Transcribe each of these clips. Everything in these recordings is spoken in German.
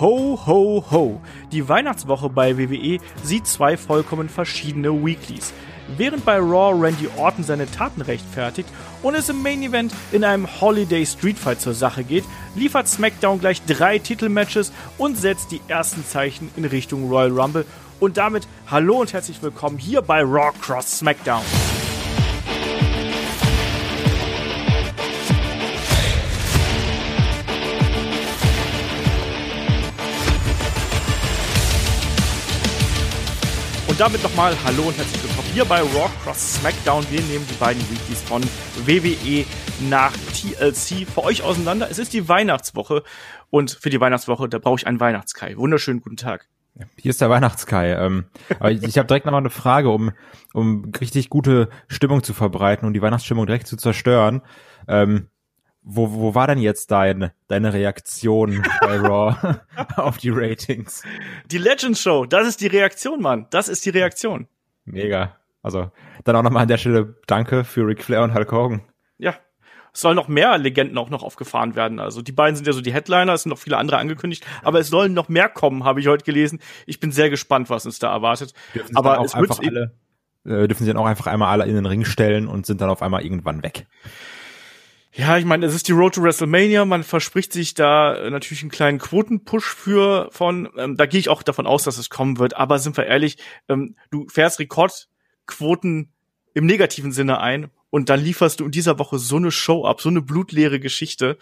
Ho, ho, ho. Die Weihnachtswoche bei WWE sieht zwei vollkommen verschiedene Weeklies. Während bei Raw Randy Orton seine Taten rechtfertigt und es im Main Event in einem Holiday Street Fight zur Sache geht, liefert SmackDown gleich drei Titelmatches und setzt die ersten Zeichen in Richtung Royal Rumble. Und damit hallo und herzlich willkommen hier bei Raw Cross SmackDown. Und damit nochmal Hallo und herzlich willkommen hier bei Raw Cross SmackDown. Wir nehmen die beiden Weeklies von WWE nach TLC für euch auseinander. Es ist die Weihnachtswoche und für die Weihnachtswoche, da brauche ich einen Weihnachtskai. Wunderschönen guten Tag. Hier ist der Weihnachtskai. Ähm, ich, ich habe direkt nochmal eine Frage, um, um richtig gute Stimmung zu verbreiten und die Weihnachtsstimmung direkt zu zerstören. Ähm, wo, wo war denn jetzt dein, deine Reaktion bei Raw auf die Ratings? Die Legends Show, das ist die Reaktion, Mann. Das ist die Reaktion. Mega. Also, dann auch nochmal an der Stelle Danke für Ric Flair und Hulk Hogan. Ja. Es sollen noch mehr Legenden auch noch aufgefahren werden. Also die beiden sind ja so die Headliner, es sind noch viele andere angekündigt, aber es sollen noch mehr kommen, habe ich heute gelesen. Ich bin sehr gespannt, was uns da erwartet. Dürfen aber es einfach alle, äh, dürfen sie dann auch einfach einmal alle in den Ring stellen und sind dann auf einmal irgendwann weg. Ja, ich meine, es ist die Road to WrestleMania. Man verspricht sich da äh, natürlich einen kleinen Quotenpush für von. Ähm, da gehe ich auch davon aus, dass es kommen wird. Aber sind wir ehrlich, ähm, du fährst Rekordquoten im negativen Sinne ein und dann lieferst du in dieser Woche so eine Show ab, so eine blutleere Geschichte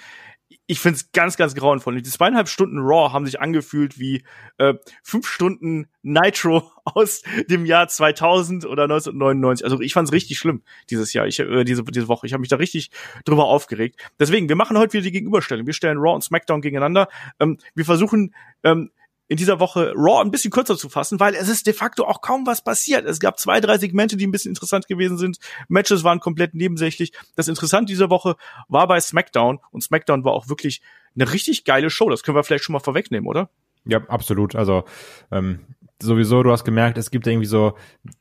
ich finde es ganz, ganz grauenvoll. Die zweieinhalb Stunden Raw haben sich angefühlt wie äh, fünf Stunden Nitro aus dem Jahr 2000 oder 1999. Also ich fand es richtig schlimm dieses Jahr, ich, äh, diese, diese Woche. Ich habe mich da richtig drüber aufgeregt. Deswegen, wir machen heute wieder die Gegenüberstellung. Wir stellen Raw und SmackDown gegeneinander. Ähm, wir versuchen ähm, in dieser Woche Raw ein bisschen kürzer zu fassen, weil es ist de facto auch kaum was passiert. Es gab zwei, drei Segmente, die ein bisschen interessant gewesen sind. Matches waren komplett nebensächlich. Das Interessante dieser Woche war bei SmackDown und SmackDown war auch wirklich eine richtig geile Show. Das können wir vielleicht schon mal vorwegnehmen, oder? Ja, absolut. Also ähm, sowieso, du hast gemerkt, es gibt irgendwie so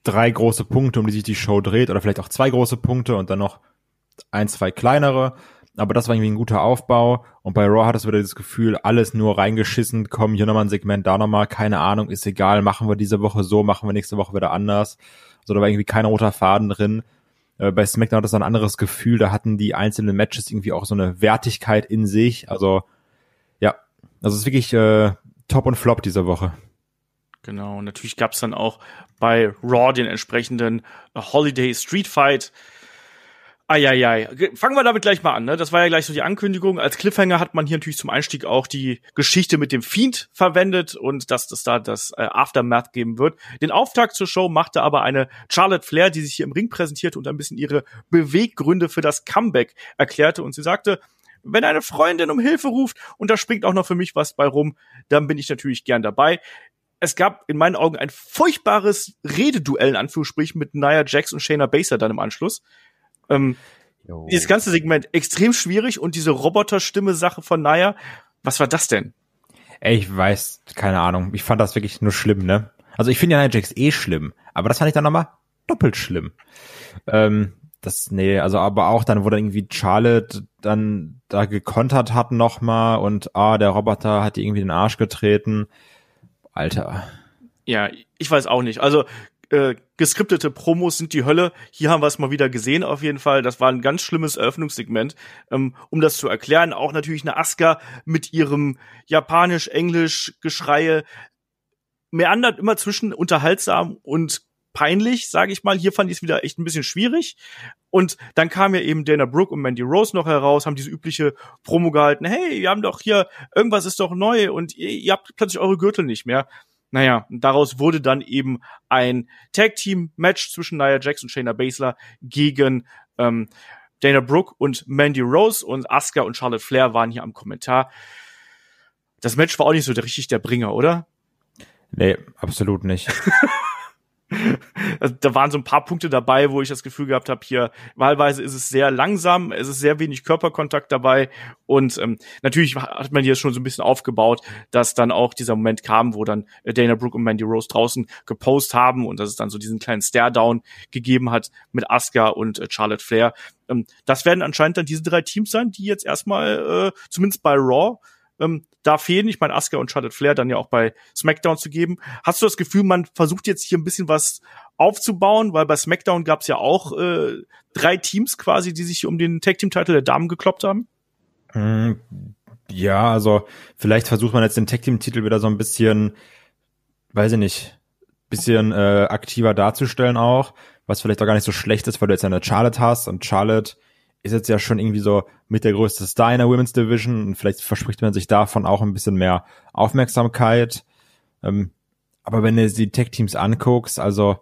drei große Punkte, um die sich die Show dreht, oder vielleicht auch zwei große Punkte und dann noch ein, zwei kleinere aber das war irgendwie ein guter Aufbau. Und bei Raw hattest du wieder das Gefühl, alles nur reingeschissen, komm, hier nochmal ein Segment, da nochmal, keine Ahnung, ist egal, machen wir diese Woche so, machen wir nächste Woche wieder anders. Also da war irgendwie kein roter Faden drin. Äh, bei SmackDown hat das ein anderes Gefühl, da hatten die einzelnen Matches irgendwie auch so eine Wertigkeit in sich. Also ja, also es ist wirklich äh, Top und Flop diese Woche. Genau, und natürlich gab's dann auch bei Raw den entsprechenden Holiday Street Fight. Eieiei. Fangen wir damit gleich mal an. Ne? Das war ja gleich so die Ankündigung. Als Cliffhanger hat man hier natürlich zum Einstieg auch die Geschichte mit dem Fiend verwendet und dass es da das äh, Aftermath geben wird. Den Auftakt zur Show machte aber eine Charlotte Flair, die sich hier im Ring präsentierte und ein bisschen ihre Beweggründe für das Comeback erklärte. Und sie sagte, wenn eine Freundin um Hilfe ruft und da springt auch noch für mich was bei rum, dann bin ich natürlich gern dabei es gab in meinen Augen ein furchtbares Rededuell in Anführungsstrichen mit Nia Jax und Shayna Baszler dann im Anschluss. Ähm, dieses ganze Segment extrem schwierig und diese Roboterstimme-Sache von Naya, was war das denn? Ey, ich weiß, keine Ahnung. Ich fand das wirklich nur schlimm, ne? Also ich finde ja Nia Jax eh schlimm, aber das fand ich dann nochmal doppelt schlimm. Ähm, das, nee, also aber auch dann, wo dann irgendwie Charlotte dann da gekontert hat nochmal und ah, der Roboter hat irgendwie den Arsch getreten. Alter. Ja, ich weiß auch nicht. Also äh, geskriptete Promos sind die Hölle. Hier haben wir es mal wieder gesehen, auf jeden Fall. Das war ein ganz schlimmes Eröffnungssegment. Ähm, um das zu erklären, auch natürlich eine Asuka mit ihrem Japanisch-Englisch-Geschreie meandert immer zwischen unterhaltsam und peinlich, sage ich mal. Hier fand ich es wieder echt ein bisschen schwierig. Und dann kam ja eben Dana Brooke und Mandy Rose noch heraus, haben diese übliche Promo gehalten. Hey, wir haben doch hier, irgendwas ist doch neu und ihr, ihr habt plötzlich eure Gürtel nicht mehr. Naja, daraus wurde dann eben ein Tag-Team-Match zwischen Nia Jax und Shayna Baszler gegen ähm, Dana Brooke und Mandy Rose und Asuka und Charlotte Flair waren hier am Kommentar. Das Match war auch nicht so richtig der Bringer, oder? Nee, absolut nicht. Also, da waren so ein paar Punkte dabei, wo ich das Gefühl gehabt habe, hier wahlweise ist es sehr langsam, es ist sehr wenig Körperkontakt dabei und ähm, natürlich hat man hier schon so ein bisschen aufgebaut, dass dann auch dieser Moment kam, wo dann Dana Brooke und Mandy Rose draußen gepostet haben und dass es dann so diesen kleinen Stare-Down gegeben hat mit Asuka und äh, Charlotte Flair. Ähm, das werden anscheinend dann diese drei Teams sein, die jetzt erstmal äh, zumindest bei Raw ähm, da fehlen. Ich meine, Asuka und Charlotte Flair dann ja auch bei SmackDown zu geben. Hast du das Gefühl, man versucht jetzt hier ein bisschen was aufzubauen? Weil bei SmackDown gab es ja auch äh, drei Teams quasi, die sich um den Tag Team Titel der Damen gekloppt haben. Hm, ja, also vielleicht versucht man jetzt den Tag Team Titel wieder so ein bisschen, weiß ich nicht, bisschen äh, aktiver darzustellen auch, was vielleicht auch gar nicht so schlecht ist, weil du jetzt eine Charlotte hast und Charlotte ist jetzt ja schon irgendwie so mit der größte Star in der Women's Division und vielleicht verspricht man sich davon auch ein bisschen mehr Aufmerksamkeit. Ähm, aber wenn du die Tech-Teams anguckst, also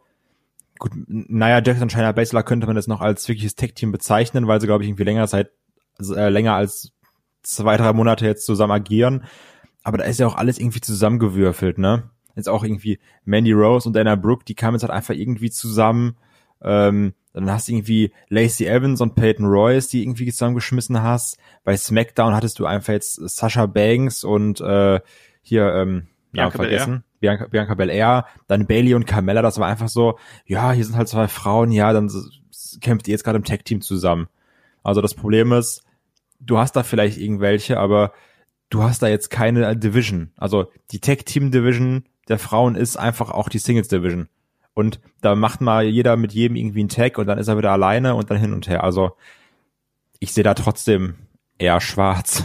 gut, naja, Jackson China Baszler könnte man jetzt noch als wirkliches Tech-Team bezeichnen, weil sie, glaube ich, irgendwie länger Zeit, äh, länger als zwei, drei Monate jetzt zusammen agieren. Aber da ist ja auch alles irgendwie zusammengewürfelt, ne? Jetzt auch irgendwie Mandy Rose und Dana Brooke, die kamen jetzt halt einfach irgendwie zusammen. Ähm, dann hast du irgendwie Lacey Evans und Peyton Royce, die irgendwie zusammengeschmissen hast. Bei SmackDown hattest du einfach jetzt Sasha Banks und äh, hier ähm, Bianca ja, vergessen. Bianca, Bianca Belair, dann Bailey und Carmella, das war einfach so, ja, hier sind halt zwei Frauen, ja, dann kämpft ihr jetzt gerade im Tag-Team zusammen. Also das Problem ist, du hast da vielleicht irgendwelche, aber du hast da jetzt keine Division. Also die Tag-Team-Division der Frauen ist einfach auch die Singles-Division. Und da macht mal jeder mit jedem irgendwie einen Tag und dann ist er wieder alleine und dann hin und her. Also ich sehe da trotzdem eher schwarz.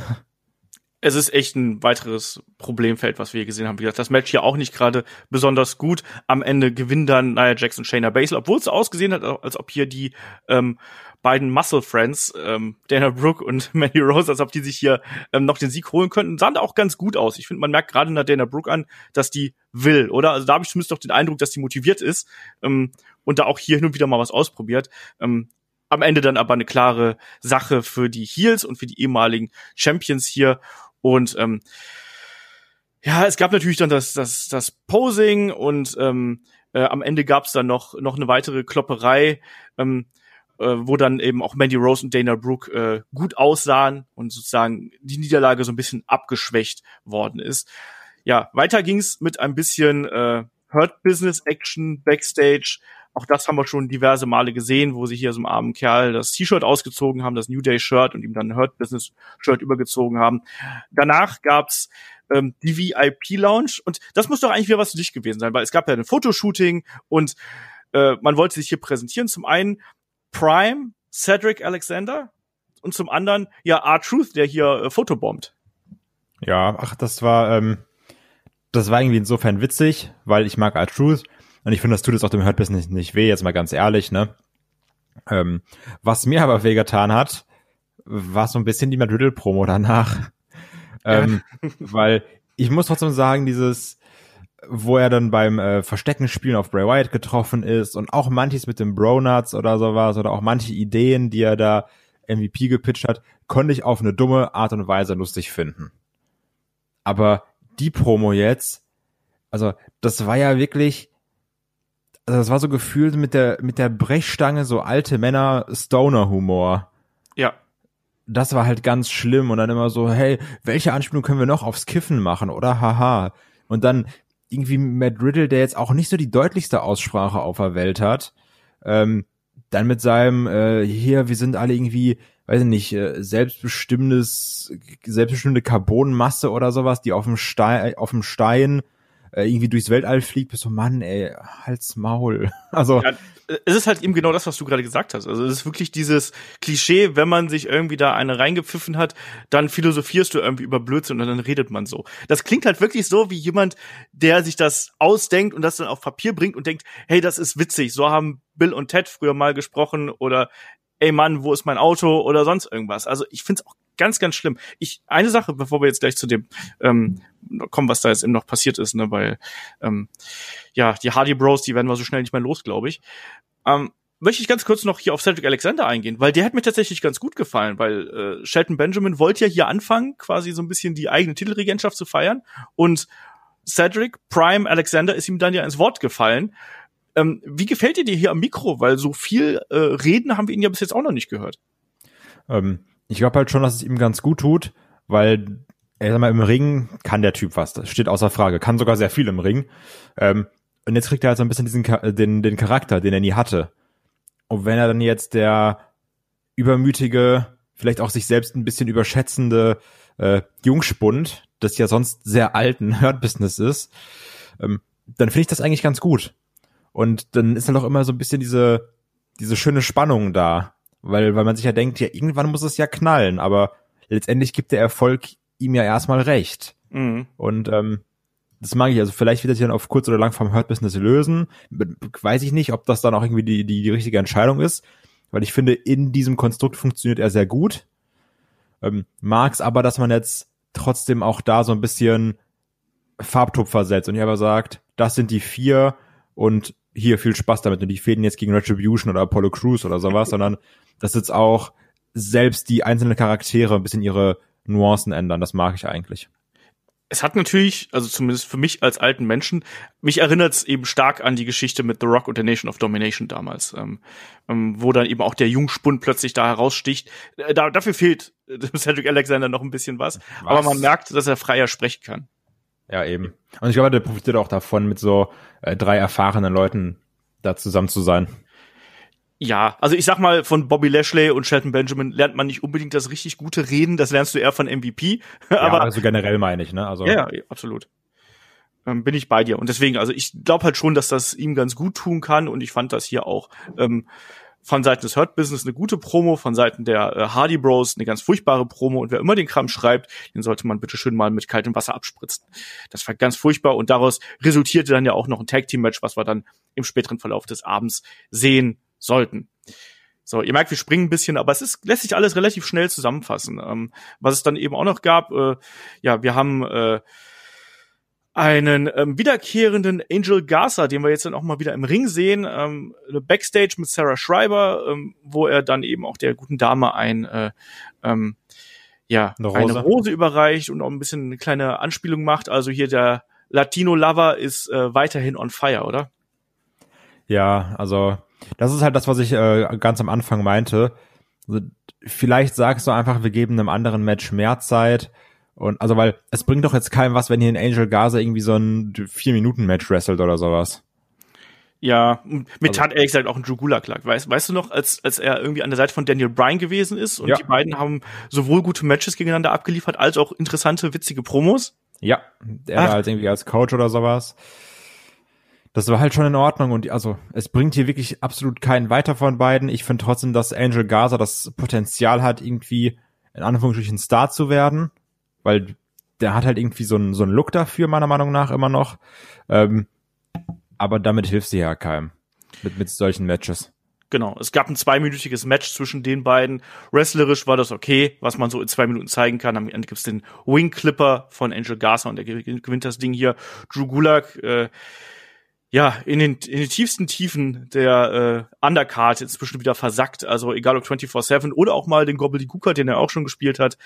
Es ist echt ein weiteres Problemfeld, was wir hier gesehen haben. Wie gesagt, das Match hier auch nicht gerade besonders gut. Am Ende gewinnen dann Nia Jackson, Shayna Baszler, obwohl es ausgesehen hat, als ob hier die ähm, beiden Muscle Friends, ähm, Dana Brooke und Mandy Rose, als ob die sich hier ähm, noch den Sieg holen könnten, sahen da auch ganz gut aus. Ich finde, man merkt gerade nach Dana Brooke an, dass die will, oder? Also da habe ich zumindest doch den Eindruck, dass die motiviert ist ähm, und da auch hier hin und wieder mal was ausprobiert. Ähm, am Ende dann aber eine klare Sache für die Heels und für die ehemaligen Champions hier. Und ähm, ja, es gab natürlich dann das, das, das Posing und ähm, äh, am Ende gab es dann noch, noch eine weitere Klopperei. Ähm, äh, wo dann eben auch Mandy Rose und Dana Brooke äh, gut aussahen und sozusagen die Niederlage so ein bisschen abgeschwächt worden ist. Ja, weiter ging's mit ein bisschen äh, Hurt Business Action Backstage. Auch das haben wir schon diverse Male gesehen, wo sie hier so einem armen Kerl das T-Shirt ausgezogen haben, das New Day Shirt und ihm dann ein Hurt Business Shirt übergezogen haben. Danach gab's ähm, die VIP Lounge und das muss doch eigentlich wieder was für dich gewesen sein, weil es gab ja ein Fotoshooting und äh, man wollte sich hier präsentieren. Zum einen Prime, Cedric Alexander und zum anderen ja R-Truth, der hier äh, fotobombt. Ja, ach, das war, ähm, das war irgendwie insofern witzig, weil ich mag R-Truth und ich finde, das tut es auch dem Hurt nicht, nicht weh, jetzt mal ganz ehrlich, ne? Ähm, was mir aber wehgetan hat, war so ein bisschen die Madrid-Promo danach. ähm, weil ich muss trotzdem sagen, dieses, wo er dann beim äh, Verstecken spielen auf Bray Wyatt getroffen ist und auch manches mit dem Bronuts oder sowas oder auch manche Ideen, die er da MVP gepitcht hat, konnte ich auf eine dumme Art und Weise lustig finden. Aber die Promo jetzt, also das war ja wirklich, also das war so gefühlt mit der mit der Brechstange so alte Männer Stoner Humor. Ja. Das war halt ganz schlimm und dann immer so, hey, welche Anspielung können wir noch aufs Kiffen machen oder haha. Und dann irgendwie Matt Riddle, der jetzt auch nicht so die deutlichste Aussprache auf der Welt hat, ähm, dann mit seinem äh, hier, wir sind alle irgendwie, weiß ich nicht, äh, selbstbestimmtes, selbstbestimmte Carbonmasse oder sowas, die auf dem Stein, auf dem Stein äh, irgendwie durchs Weltall fliegt, bist so, Mann, ey, halt's Maul. Also. Ja, es ist halt eben genau das, was du gerade gesagt hast. Also es ist wirklich dieses Klischee, wenn man sich irgendwie da eine reingepfiffen hat, dann philosophierst du irgendwie über Blödsinn und dann redet man so. Das klingt halt wirklich so wie jemand, der sich das ausdenkt und das dann auf Papier bringt und denkt, hey, das ist witzig. So haben Bill und Ted früher mal gesprochen oder ey Mann, wo ist mein Auto oder sonst irgendwas. Also ich find's auch ganz, ganz schlimm. Ich, eine Sache, bevor wir jetzt gleich zu dem ähm, kommen, was da jetzt eben noch passiert ist, ne, weil ähm, ja, die Hardy Bros, die werden wir so schnell nicht mehr los, glaube ich. Ähm, möchte ich ganz kurz noch hier auf Cedric Alexander eingehen, weil der hat mir tatsächlich ganz gut gefallen, weil äh, Shelton Benjamin wollte ja hier anfangen, quasi so ein bisschen die eigene Titelregentschaft zu feiern und Cedric Prime Alexander ist ihm dann ja ins Wort gefallen. Ähm, wie gefällt dir dir hier am Mikro? Weil so viel äh, Reden haben wir ihn ja bis jetzt auch noch nicht gehört. Ähm, ich glaube halt schon, dass es ihm ganz gut tut, weil er sag mal, im Ring kann der Typ was. Das steht außer Frage. Kann sogar sehr viel im Ring. Ähm, und jetzt kriegt er halt so ein bisschen diesen den, den Charakter, den er nie hatte. Und wenn er dann jetzt der übermütige, vielleicht auch sich selbst ein bisschen überschätzende äh, Jungspund, das ja sonst sehr alten Hurt-Business ist, ähm, dann finde ich das eigentlich ganz gut. Und dann ist halt auch immer so ein bisschen diese, diese schöne Spannung da. Weil, weil man sich ja denkt, ja, irgendwann muss es ja knallen, aber letztendlich gibt der Erfolg ihm ja erstmal recht. Mhm. Und ähm, das mag ich. Also vielleicht wird er sich dann auf kurz oder lang vom Hurt Business lösen. Weiß ich nicht, ob das dann auch irgendwie die, die, die richtige Entscheidung ist. Weil ich finde, in diesem Konstrukt funktioniert er sehr gut. Ähm, mag's aber, dass man jetzt trotzdem auch da so ein bisschen Farbtupfer setzt und hier aber sagt, das sind die vier und hier viel Spaß damit und die fäden jetzt gegen Retribution oder Apollo Crews oder sowas, sondern dass jetzt auch selbst die einzelnen Charaktere ein bisschen ihre Nuancen ändern. Das mag ich eigentlich. Es hat natürlich, also zumindest für mich als alten Menschen, mich erinnert es eben stark an die Geschichte mit The Rock und der Nation of Domination damals, ähm, ähm, wo dann eben auch der Jungspund plötzlich da heraussticht. Äh, da, dafür fehlt äh, Cedric Alexander noch ein bisschen was, was, aber man merkt, dass er freier sprechen kann. Ja, eben. Und ich glaube, der profitiert auch davon, mit so äh, drei erfahrenen Leuten da zusammen zu sein. Ja, also ich sag mal, von Bobby Lashley und Shelton Benjamin lernt man nicht unbedingt das richtig gute Reden, das lernst du eher von MVP. aber ja, also generell meine ich, ne? Also ja, ja absolut. Ähm, bin ich bei dir. Und deswegen, also ich glaube halt schon, dass das ihm ganz gut tun kann und ich fand das hier auch ähm, von Seiten des Hurt Business eine gute Promo, von Seiten der äh, Hardy Bros eine ganz furchtbare Promo und wer immer den Kram schreibt, den sollte man bitte schön mal mit kaltem Wasser abspritzen. Das war ganz furchtbar und daraus resultierte dann ja auch noch ein Tag Team Match, was wir dann im späteren Verlauf des Abends sehen sollten. So, ihr merkt, wir springen ein bisschen, aber es ist, lässt sich alles relativ schnell zusammenfassen. Ähm, was es dann eben auch noch gab, äh, ja, wir haben äh, einen ähm, wiederkehrenden Angel Garza, den wir jetzt dann auch mal wieder im Ring sehen, ähm, Backstage mit Sarah Schreiber, ähm, wo er dann eben auch der guten Dame ein äh, ähm, ja, eine Rose. eine Rose überreicht und auch ein bisschen eine kleine Anspielung macht. Also hier der Latino Lover ist äh, weiterhin on fire, oder? Ja, also das ist halt das, was ich äh, ganz am Anfang meinte. Also, vielleicht sagst du einfach, wir geben einem anderen Match mehr Zeit. Und also, weil es bringt doch jetzt keinem was, wenn hier ein Angel Gaza irgendwie so ein Vier-Minuten-Match wrestelt oder sowas. Ja, mit also, hat ehrlich gesagt auch ein Drew Gulak lag. Weißt, weißt du noch, als, als er irgendwie an der Seite von Daniel Bryan gewesen ist und ja. die beiden haben sowohl gute Matches gegeneinander abgeliefert, als auch interessante, witzige Promos? Ja, er war halt irgendwie als Coach oder sowas das war halt schon in Ordnung und also es bringt hier wirklich absolut keinen weiter von beiden. Ich finde trotzdem, dass Angel Gaza das Potenzial hat, irgendwie in Anführungsstrichen Star zu werden, weil der hat halt irgendwie so einen, so einen Look dafür, meiner Meinung nach immer noch. Ähm, aber damit hilft sie ja keinem mit, mit solchen Matches. Genau, es gab ein zweiminütiges Match zwischen den beiden. Wrestlerisch war das okay, was man so in zwei Minuten zeigen kann. Am Ende gibt's den Wing Clipper von Angel Garza und der gewinnt das Ding hier. Drew Gulak äh, ja, in den, in den tiefsten Tiefen der äh, Undercard inzwischen wieder versackt. Also egal ob 24-7 oder auch mal den Gobbledygooker, den er auch schon gespielt hat.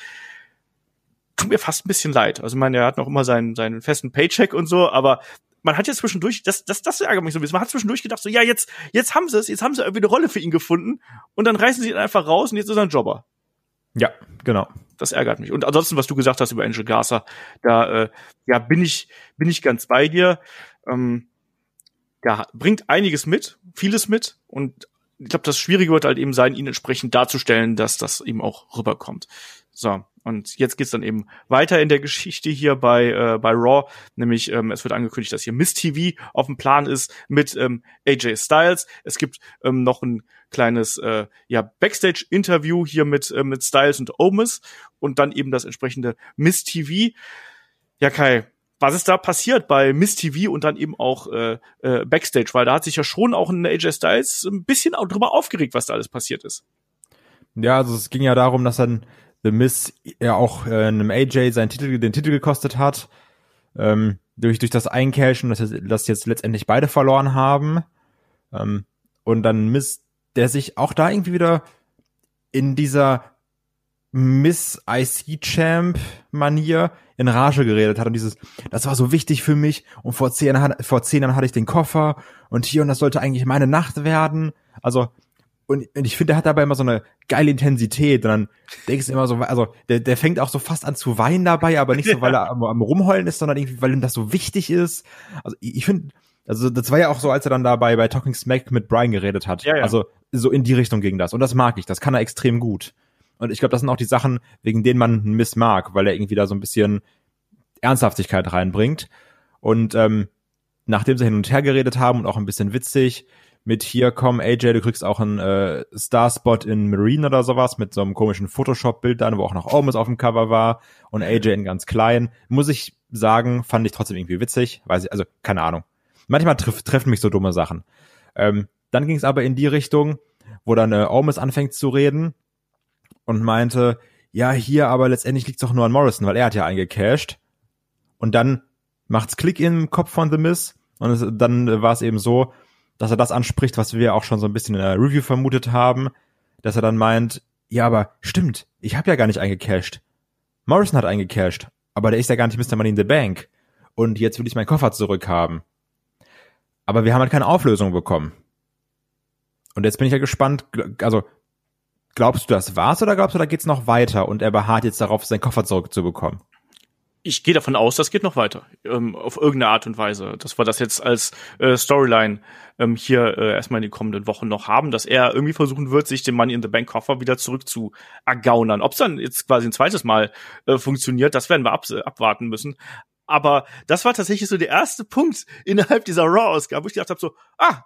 Tut mir fast ein bisschen leid. Also ich meine, er hat noch immer seinen, seinen festen Paycheck und so, aber man hat ja zwischendurch, das, das, das ärgert mich so ein bisschen, man hat zwischendurch gedacht, so, ja, jetzt, jetzt haben sie es, jetzt haben sie irgendwie eine Rolle für ihn gefunden und dann reißen sie ihn einfach raus und jetzt ist er ein Jobber. Ja, genau. Das ärgert mich. Und ansonsten, was du gesagt hast über Angel Garza, da, äh, ja, bin ich, bin ich ganz bei dir. Ähm, der bringt einiges mit, vieles mit und ich glaube, das Schwierige wird halt eben sein, ihn entsprechend darzustellen, dass das eben auch rüberkommt. So, und jetzt geht's dann eben weiter in der Geschichte hier bei, äh, bei Raw, nämlich ähm, es wird angekündigt, dass hier Miss TV auf dem Plan ist mit ähm, AJ Styles. Es gibt ähm, noch ein kleines äh, ja, Backstage-Interview hier mit, äh, mit Styles und Omis und dann eben das entsprechende Miss TV. Ja, Kai, was ist da passiert bei Miss TV und dann eben auch äh, äh, Backstage, weil da hat sich ja schon auch in AJ Styles ein bisschen auch drüber aufgeregt, was da alles passiert ist. Ja, also es ging ja darum, dass dann The Miss ja auch äh, einem AJ seinen Titel, den Titel gekostet hat, ähm, durch, durch das Eincashen, dass, dass jetzt letztendlich beide verloren haben. Ähm, und dann Miss, der sich auch da irgendwie wieder in dieser Miss IC Champ Manier in Rage geredet hat und dieses, das war so wichtig für mich und vor zehn, vor zehn Jahren hatte ich den Koffer und hier und das sollte eigentlich meine Nacht werden. Also, und, und ich finde, der hat dabei immer so eine geile Intensität und dann denkst du immer so, also der, der fängt auch so fast an zu weinen dabei, aber nicht so, weil er am, am rumheulen ist, sondern irgendwie, weil ihm das so wichtig ist. Also ich, finde, also das war ja auch so, als er dann dabei bei Talking Smack mit Brian geredet hat. Ja, ja. Also so in die Richtung ging das. Und das mag ich, das kann er extrem gut. Und ich glaube, das sind auch die Sachen, wegen denen man Miss mag, weil er irgendwie da so ein bisschen Ernsthaftigkeit reinbringt. Und ähm, nachdem sie hin und her geredet haben und auch ein bisschen witzig, mit hier, komm, AJ, du kriegst auch einen äh, Starspot in Marine oder sowas mit so einem komischen Photoshop-Bild dann, wo auch noch Omus auf dem Cover war und AJ in ganz klein. Muss ich sagen, fand ich trotzdem irgendwie witzig, weiß ich, also keine Ahnung. Manchmal treff, treffen mich so dumme Sachen. Ähm, dann ging es aber in die Richtung, wo dann äh, Omus anfängt zu reden und meinte, ja, hier, aber letztendlich liegt's doch nur an Morrison, weil er hat ja eingecashed. Und dann macht's Klick im Kopf von The Miss und es, dann war es eben so, dass er das anspricht, was wir auch schon so ein bisschen in der Review vermutet haben, dass er dann meint, ja, aber stimmt, ich habe ja gar nicht eingecashed. Morrison hat eingecashed, aber der ist ja gar nicht Mr. Money in the Bank. Und jetzt will ich meinen Koffer zurückhaben. Aber wir haben halt keine Auflösung bekommen. Und jetzt bin ich ja gespannt, also glaubst du, das war's oder glaubst du, da geht's noch weiter und er beharrt jetzt darauf, seinen Koffer zurückzubekommen? ich gehe davon aus, das geht noch weiter, ähm, auf irgendeine Art und Weise, dass wir das jetzt als äh, Storyline ähm, hier äh, erstmal in den kommenden Wochen noch haben, dass er irgendwie versuchen wird, sich den Money in the Bank Koffer wieder zurück zu ergaunern. Ob es dann jetzt quasi ein zweites Mal äh, funktioniert, das werden wir ab abwarten müssen. Aber das war tatsächlich so der erste Punkt innerhalb dieser Raw-Ausgabe, wo ich gedacht habe, so, ah,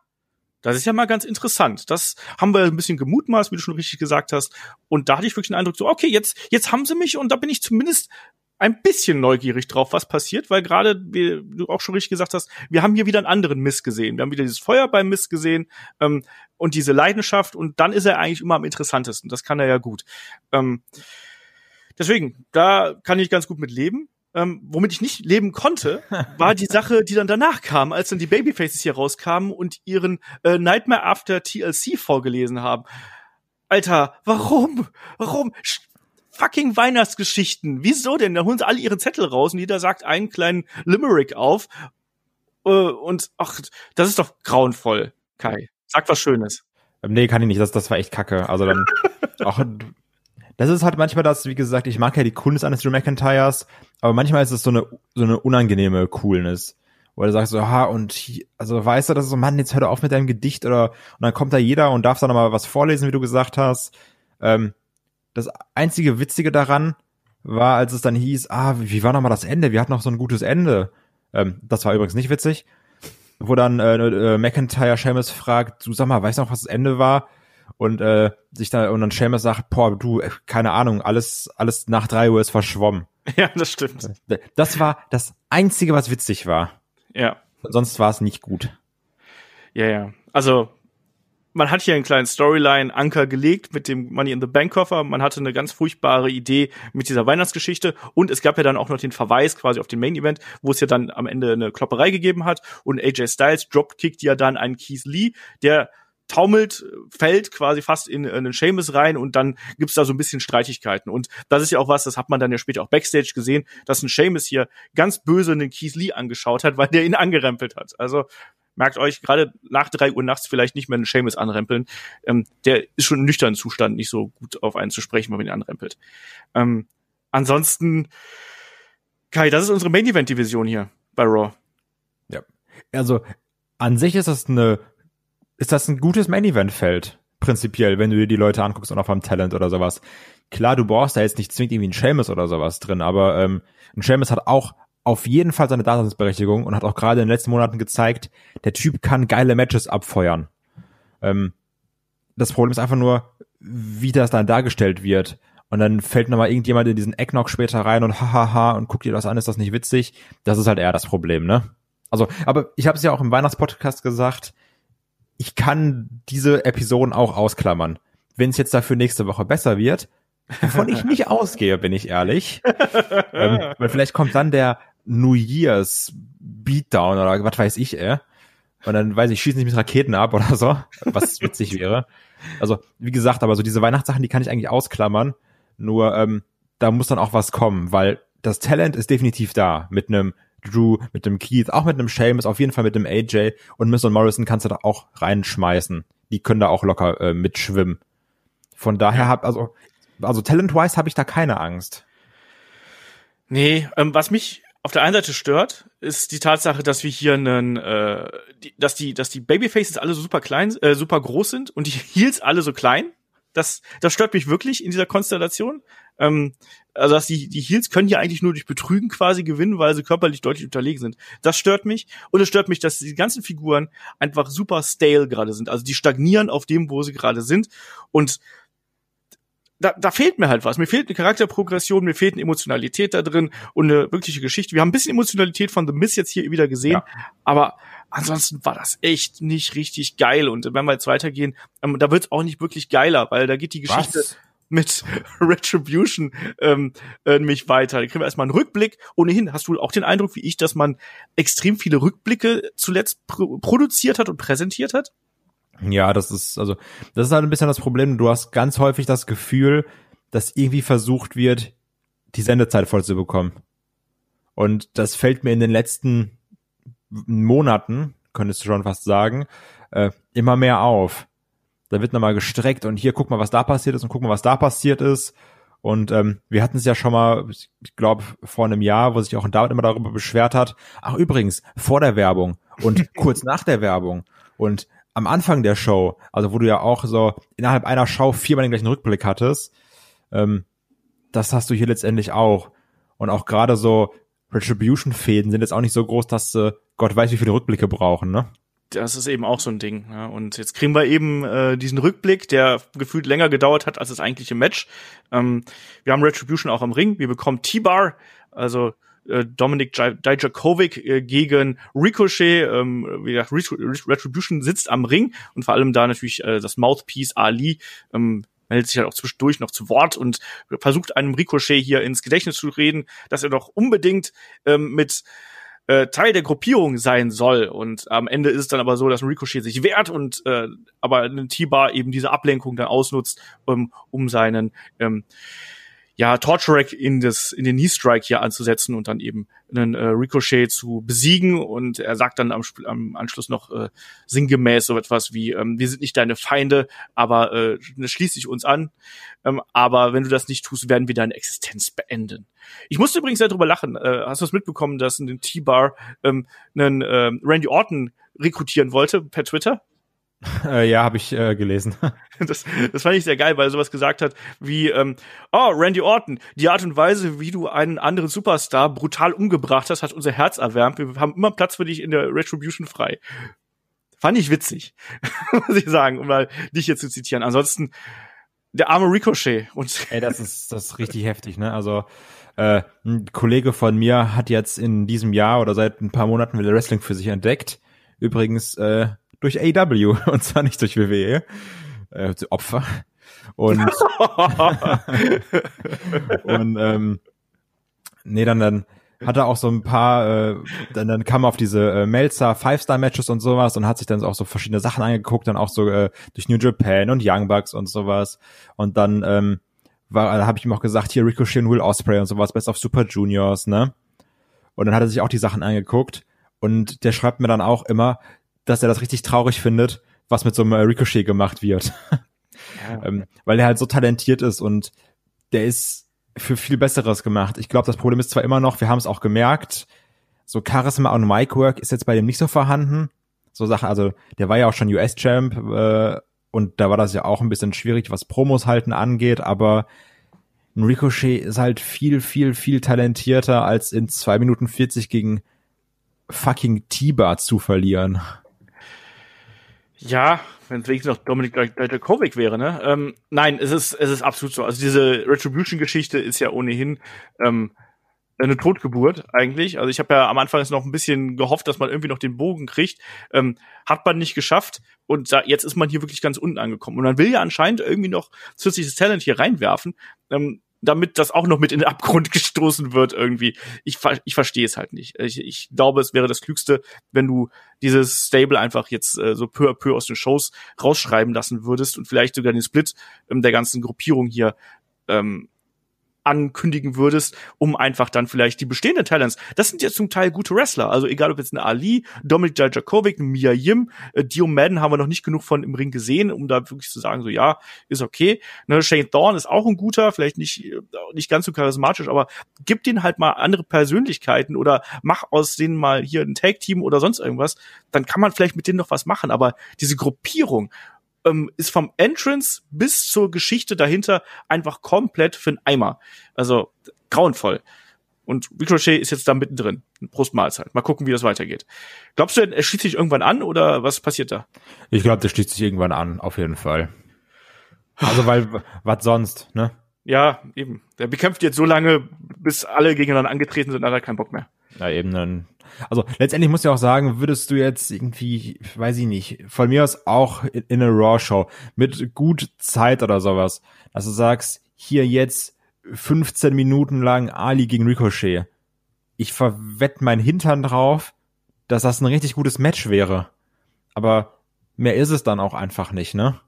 das ist ja mal ganz interessant. Das haben wir ein bisschen gemutmaßt, wie du schon richtig gesagt hast. Und da hatte ich wirklich den Eindruck, so, okay, jetzt, jetzt haben sie mich und da bin ich zumindest ein bisschen neugierig drauf, was passiert, weil gerade, wie du auch schon richtig gesagt hast, wir haben hier wieder einen anderen Miss gesehen. Wir haben wieder dieses Feuer beim Miss gesehen ähm, und diese Leidenschaft und dann ist er eigentlich immer am interessantesten. Das kann er ja gut. Ähm, deswegen, da kann ich ganz gut mit leben. Ähm, womit ich nicht leben konnte, war die Sache, die dann danach kam, als dann die Babyfaces hier rauskamen und ihren äh, Nightmare After TLC vorgelesen haben. Alter, warum? Warum? Fucking Weihnachtsgeschichten. Wieso denn? Da holen sie alle ihre Zettel raus und jeder sagt einen kleinen Limerick auf. Äh, und ach, das ist doch grauenvoll, Kai. Sag was Schönes. Ähm, nee, kann ich nicht. Das, das war echt kacke. Also dann auch. Das ist halt manchmal das, wie gesagt, ich mag ja die Coolness eines Drew McIntyres, aber manchmal ist es so eine, so eine unangenehme Coolness. Wo du sagst so, ha, und hier, also weißt du, das ist so, Mann, jetzt hör doch auf mit deinem Gedicht oder, und dann kommt da jeder und darf dann nochmal was vorlesen, wie du gesagt hast. Ähm, das einzige Witzige daran war, als es dann hieß, ah, wie war nochmal das Ende? Wir hatten noch so ein gutes Ende. Ähm, das war übrigens nicht witzig. Wo dann äh, äh, McIntyre Seamus fragt, du sag mal, weißt du noch, was das Ende war? Und äh, sich da und dann Seamus sagt, boah, du, äh, keine Ahnung, alles alles nach drei Uhr ist verschwommen. Ja, das stimmt. Das war das einzige, was witzig war. Ja. Sonst war es nicht gut. Ja, ja. Also man hat hier einen kleinen Storyline-Anker gelegt mit dem Money in the Bank Koffer. Man hatte eine ganz furchtbare Idee mit dieser Weihnachtsgeschichte. Und es gab ja dann auch noch den Verweis quasi auf den Main Event, wo es ja dann am Ende eine Klopperei gegeben hat. Und AJ Styles dropkickt ja dann einen Keith Lee, der taumelt, fällt quasi fast in, in einen Seamus rein und dann gibt's da so ein bisschen Streitigkeiten. Und das ist ja auch was, das hat man dann ja später auch Backstage gesehen, dass ein Seamus hier ganz böse den Keith Lee angeschaut hat, weil der ihn angerempelt hat. Also merkt euch, gerade nach drei Uhr nachts vielleicht nicht mehr einen Seamus anrempeln. Ähm, der ist schon im nüchternen Zustand nicht so gut auf einen zu sprechen, wenn man ihn anrempelt. Ähm, ansonsten, Kai, das ist unsere Main-Event-Division hier bei Raw. Ja. Also, an sich ist das eine, ist das ein gutes Main-Event-Feld. Prinzipiell, wenn du dir die Leute anguckst und auch am Talent oder sowas. Klar, du brauchst da jetzt nicht zwingend irgendwie einen Seamus oder sowas drin, aber ähm, ein Seamus hat auch auf jeden Fall seine Daseinsberechtigung und hat auch gerade in den letzten Monaten gezeigt, der Typ kann geile Matches abfeuern. Ähm, das Problem ist einfach nur, wie das dann dargestellt wird. Und dann fällt nochmal irgendjemand in diesen Ecknock später rein und hahaha und guckt dir das an, ist das nicht witzig? Das ist halt eher das Problem, ne? Also, aber ich habe es ja auch im Weihnachtspodcast gesagt, ich kann diese Episoden auch ausklammern. Wenn es jetzt dafür nächste Woche besser wird, wovon ich nicht ausgehe, bin ich ehrlich. ähm, weil vielleicht kommt dann der New Year's Beatdown oder was weiß ich, ey. Und dann weiß ich, schießen nicht mit Raketen ab oder so, was witzig wäre. Also, wie gesagt, aber so diese Weihnachtssachen, die kann ich eigentlich ausklammern. Nur, ähm, da muss dann auch was kommen, weil das Talent ist definitiv da. Mit einem Drew, mit dem Keith, auch mit einem Seamus, auf jeden Fall mit dem AJ und Miss und Morrison kannst du da auch reinschmeißen. Die können da auch locker äh, mitschwimmen. Von daher hab, also, also talent-wise habe ich da keine Angst. Nee, ähm, was mich auf der einen Seite stört, ist die Tatsache, dass wir hier einen, äh, die, dass die, dass die Babyfaces alle so super klein, äh, super groß sind und die Heels alle so klein. Das, das stört mich wirklich in dieser Konstellation. Ähm, also dass die, die Heels können ja eigentlich nur durch Betrügen quasi gewinnen, weil sie körperlich deutlich unterlegen sind. Das stört mich. Und es stört mich, dass die ganzen Figuren einfach super stale gerade sind. Also die stagnieren auf dem, wo sie gerade sind. Und da, da fehlt mir halt was. Mir fehlt eine Charakterprogression, mir fehlt eine Emotionalität da drin und eine wirkliche Geschichte. Wir haben ein bisschen Emotionalität von The Miss jetzt hier wieder gesehen, ja. aber ansonsten war das echt nicht richtig geil. Und wenn wir jetzt weitergehen, ähm, da wird's auch nicht wirklich geiler, weil da geht die Geschichte was? mit Retribution ähm, äh, nämlich weiter. Da kriegen wir erstmal einen Rückblick. Ohnehin hast du auch den Eindruck, wie ich, dass man extrem viele Rückblicke zuletzt pro produziert hat und präsentiert hat? Ja, das ist, also, das ist halt ein bisschen das Problem. Du hast ganz häufig das Gefühl, dass irgendwie versucht wird, die Sendezeit voll zu bekommen. Und das fällt mir in den letzten Monaten, könntest du schon fast sagen, äh, immer mehr auf. Da wird nochmal gestreckt und hier guck mal, was da passiert ist und guck mal, was da passiert ist. Und ähm, wir hatten es ja schon mal, ich glaube, vor einem Jahr, wo sich auch ein David immer darüber beschwert hat. Ach übrigens, vor der Werbung und kurz nach der Werbung. Und am Anfang der Show, also wo du ja auch so innerhalb einer Show viermal den gleichen Rückblick hattest, ähm, das hast du hier letztendlich auch. Und auch gerade so Retribution-Fäden sind jetzt auch nicht so groß, dass äh, Gott weiß, wie viele Rückblicke brauchen, ne? Das ist eben auch so ein Ding. Ja. Und jetzt kriegen wir eben äh, diesen Rückblick, der gefühlt länger gedauert hat als das eigentliche Match. Ähm, wir haben Retribution auch am Ring. Wir bekommen T-Bar, also Dominik Dijakovic äh, gegen Ricochet. Ähm, wie gesagt, Retribution sitzt am Ring und vor allem da natürlich äh, das Mouthpiece Ali ähm, meldet sich halt auch zwischendurch noch zu Wort und versucht einem Ricochet hier ins Gedächtnis zu reden, dass er doch unbedingt ähm, mit äh, Teil der Gruppierung sein soll. Und am Ende ist es dann aber so, dass ein Ricochet sich wehrt und äh, aber ein T-Bar eben diese Ablenkung dann ausnutzt, um, um seinen ähm, ja, Torture in das, in den Knee Strike hier anzusetzen und dann eben einen äh, Ricochet zu besiegen und er sagt dann am, am Anschluss noch äh, sinngemäß so etwas wie, ähm, wir sind nicht deine Feinde, aber äh, schließ dich uns an, ähm, aber wenn du das nicht tust, werden wir deine Existenz beenden. Ich musste übrigens sehr drüber lachen, äh, hast du es mitbekommen, dass in den T-Bar ähm, einen äh, Randy Orton rekrutieren wollte per Twitter? Äh, ja, habe ich äh, gelesen. Das, das fand ich sehr geil, weil er sowas gesagt hat wie, ähm, oh, Randy Orton, die Art und Weise, wie du einen anderen Superstar brutal umgebracht hast, hat unser Herz erwärmt. Wir haben immer Platz für dich in der Retribution frei. Fand ich witzig, muss ich sagen, um mal dich hier zu zitieren. Ansonsten, der arme Ricochet. Und Ey, das ist, das ist richtig heftig, ne? Also, äh, ein Kollege von mir hat jetzt in diesem Jahr oder seit ein paar Monaten wieder Wrestling für sich entdeckt. Übrigens, äh, durch AW und zwar nicht durch WWE. Äh, Opfer. Und, und ähm, nee, dann, dann hat er auch so ein paar, äh, dann, dann kam er auf diese äh, Melzer Five-Star-Matches und sowas und hat sich dann auch so verschiedene Sachen angeguckt, dann auch so äh, durch New Japan und Young Bucks und sowas. Und dann ähm, war, da habe ich ihm auch gesagt, hier Ricochet und Will Osprey und sowas, Best of Super Juniors, ne? Und dann hat er sich auch die Sachen angeguckt und der schreibt mir dann auch immer, dass er das richtig traurig findet, was mit so einem Ricochet gemacht wird. Ja. ähm, weil er halt so talentiert ist und der ist für viel Besseres gemacht. Ich glaube, das Problem ist zwar immer noch, wir haben es auch gemerkt, so Charisma und Micwork ist jetzt bei dem nicht so vorhanden. So Sachen, also der war ja auch schon US-Champ äh, und da war das ja auch ein bisschen schwierig, was Promos halten angeht, aber ein Ricochet ist halt viel, viel, viel talentierter, als in zwei Minuten 40 gegen fucking T-Bar zu verlieren. Ja, wenn es wenigstens noch Dominik Dijakovic wäre, ne? Ähm, nein, es ist, es ist absolut so. Also diese Retribution-Geschichte ist ja ohnehin ähm, eine Totgeburt eigentlich. Also ich habe ja am Anfang noch ein bisschen gehofft, dass man irgendwie noch den Bogen kriegt. Ähm, hat man nicht geschafft und da, jetzt ist man hier wirklich ganz unten angekommen. Und man will ja anscheinend irgendwie noch zusätzliches Talent hier reinwerfen. Ähm, damit das auch noch mit in den Abgrund gestoßen wird irgendwie. Ich, ich verstehe es halt nicht. Ich, ich glaube, es wäre das Klügste, wenn du dieses Stable einfach jetzt äh, so peu à peu aus den Shows rausschreiben lassen würdest und vielleicht sogar den Split ähm, der ganzen Gruppierung hier ähm, ankündigen würdest, um einfach dann vielleicht die bestehenden Talents. Das sind ja zum Teil gute Wrestler. Also egal ob jetzt eine Ali, Dominik Dijakovic, Mia Yim, äh, Dio Madden haben wir noch nicht genug von im Ring gesehen, um da wirklich zu sagen, so ja, ist okay. Ne, Shane Thorne ist auch ein guter, vielleicht nicht, äh, nicht ganz so charismatisch, aber gib den halt mal andere Persönlichkeiten oder mach aus denen mal hier ein Tag-Team oder sonst irgendwas, dann kann man vielleicht mit denen noch was machen. Aber diese Gruppierung, ähm, ist vom Entrance bis zur Geschichte dahinter einfach komplett für einen Eimer. Also grauenvoll. Und Ricochet ist jetzt da mittendrin. Prostmahlzeit. Mal gucken, wie das weitergeht. Glaubst du, er schließt sich irgendwann an oder was passiert da? Ich glaube, der schließt sich irgendwann an, auf jeden Fall. Also, weil, was sonst, ne? Ja, eben. Der bekämpft jetzt so lange, bis alle gegeneinander angetreten sind, hat er keinen Bock mehr. Ja, eben dann. Also letztendlich muss ich auch sagen, würdest du jetzt irgendwie, weiß ich nicht, von mir aus auch in, in eine Raw-Show mit gut Zeit oder sowas, dass du sagst, hier jetzt 15 Minuten lang Ali gegen Ricochet. Ich verwett mein Hintern drauf, dass das ein richtig gutes Match wäre. Aber mehr ist es dann auch einfach nicht, ne?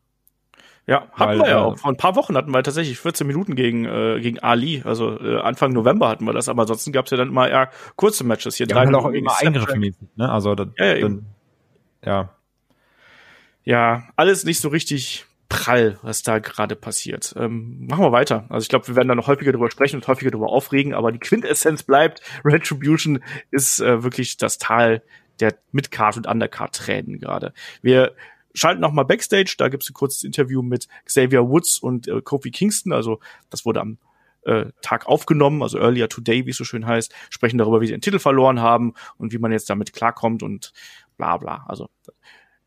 Ja, hatten Weil, wir ja äh, auch. Vor ein paar Wochen hatten wir tatsächlich 14 Minuten gegen, äh, gegen Ali. Also äh, Anfang November hatten wir das, aber ansonsten gab es ja dann immer eher kurze Matches. Hier ja, drei halt auch immer ne? Also dann, ja, ja, dann, ja. Ja, alles nicht so richtig prall, was da gerade passiert. Ähm, machen wir weiter. Also ich glaube, wir werden da noch häufiger drüber sprechen und häufiger drüber aufregen, aber die Quintessenz bleibt, Retribution ist äh, wirklich das Tal der Midcard und Undercard Tränen gerade. Wir schalten noch mal Backstage, da gibt es ein kurzes Interview mit Xavier Woods und äh, Kofi Kingston, also das wurde am äh, Tag aufgenommen, also earlier today, wie es so schön heißt, sprechen darüber, wie sie den Titel verloren haben und wie man jetzt damit klarkommt und bla bla. Also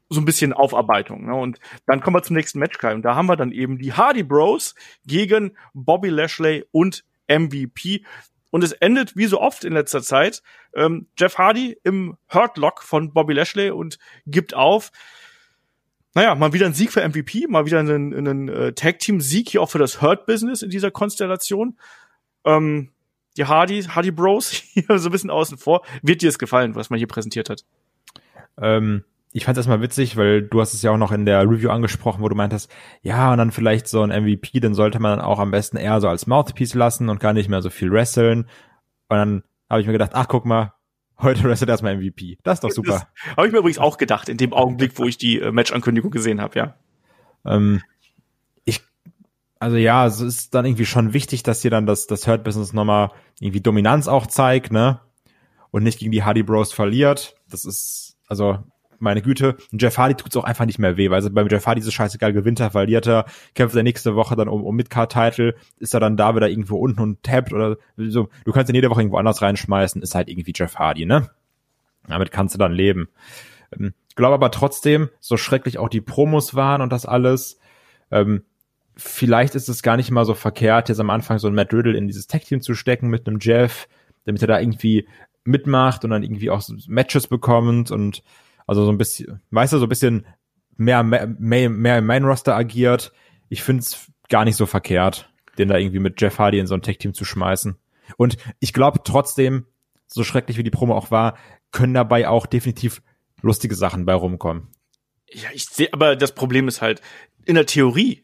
so ein bisschen Aufarbeitung. Ne? Und dann kommen wir zum nächsten Match, Kai. Und da haben wir dann eben die Hardy Bros gegen Bobby Lashley und MVP. Und es endet wie so oft in letzter Zeit ähm, Jeff Hardy im Hurt Lock von Bobby Lashley und gibt auf. Naja, mal wieder ein Sieg für MVP, mal wieder einen, einen äh, Tag-Team-Sieg hier auch für das Hurt-Business in dieser Konstellation. Ähm, die Hardy, Hardy Bros hier so ein bisschen außen vor. Wird dir es gefallen, was man hier präsentiert hat? Ähm, ich fand es erstmal witzig, weil du hast es ja auch noch in der Review angesprochen, wo du meintest, ja, und dann vielleicht so ein MVP, den sollte man dann auch am besten eher so als Mouthpiece lassen und gar nicht mehr so viel wresteln. Und dann habe ich mir gedacht, ach guck mal, Heute wrestelt erstmal MVP. Das ist doch super. Habe ich mir übrigens auch gedacht, in dem Augenblick, wo ich die äh, Match-Ankündigung gesehen habe, ja. Ähm, ich, also ja, es ist dann irgendwie schon wichtig, dass hier dann das, das Hurt-Business nochmal irgendwie Dominanz auch zeigt, ne? Und nicht gegen die Hardy Bros verliert. Das ist, also meine Güte. Jeff Hardy tut's auch einfach nicht mehr weh, weil beim Jeff Hardy ist es scheißegal, gewinnt er, verliert er, kämpft er nächste Woche dann um, um Midcard-Title, ist er dann da wieder irgendwo unten und tappt oder so. Du kannst ihn jede Woche irgendwo anders reinschmeißen, ist halt irgendwie Jeff Hardy, ne? Damit kannst du dann leben. Ähm, glaube aber trotzdem, so schrecklich auch die Promos waren und das alles, ähm, vielleicht ist es gar nicht mal so verkehrt, jetzt am Anfang so ein Matt Riddle in dieses Tag-Team zu stecken mit einem Jeff, damit er da irgendwie mitmacht und dann irgendwie auch Matches bekommt und also so ein bisschen, weißt du, so ein bisschen mehr, mehr, mehr im Main-Roster agiert. Ich finde es gar nicht so verkehrt, den da irgendwie mit Jeff Hardy in so ein Tech-Team zu schmeißen. Und ich glaube trotzdem, so schrecklich wie die Promo auch war, können dabei auch definitiv lustige Sachen bei rumkommen. Ja, ich sehe, aber das Problem ist halt, in der Theorie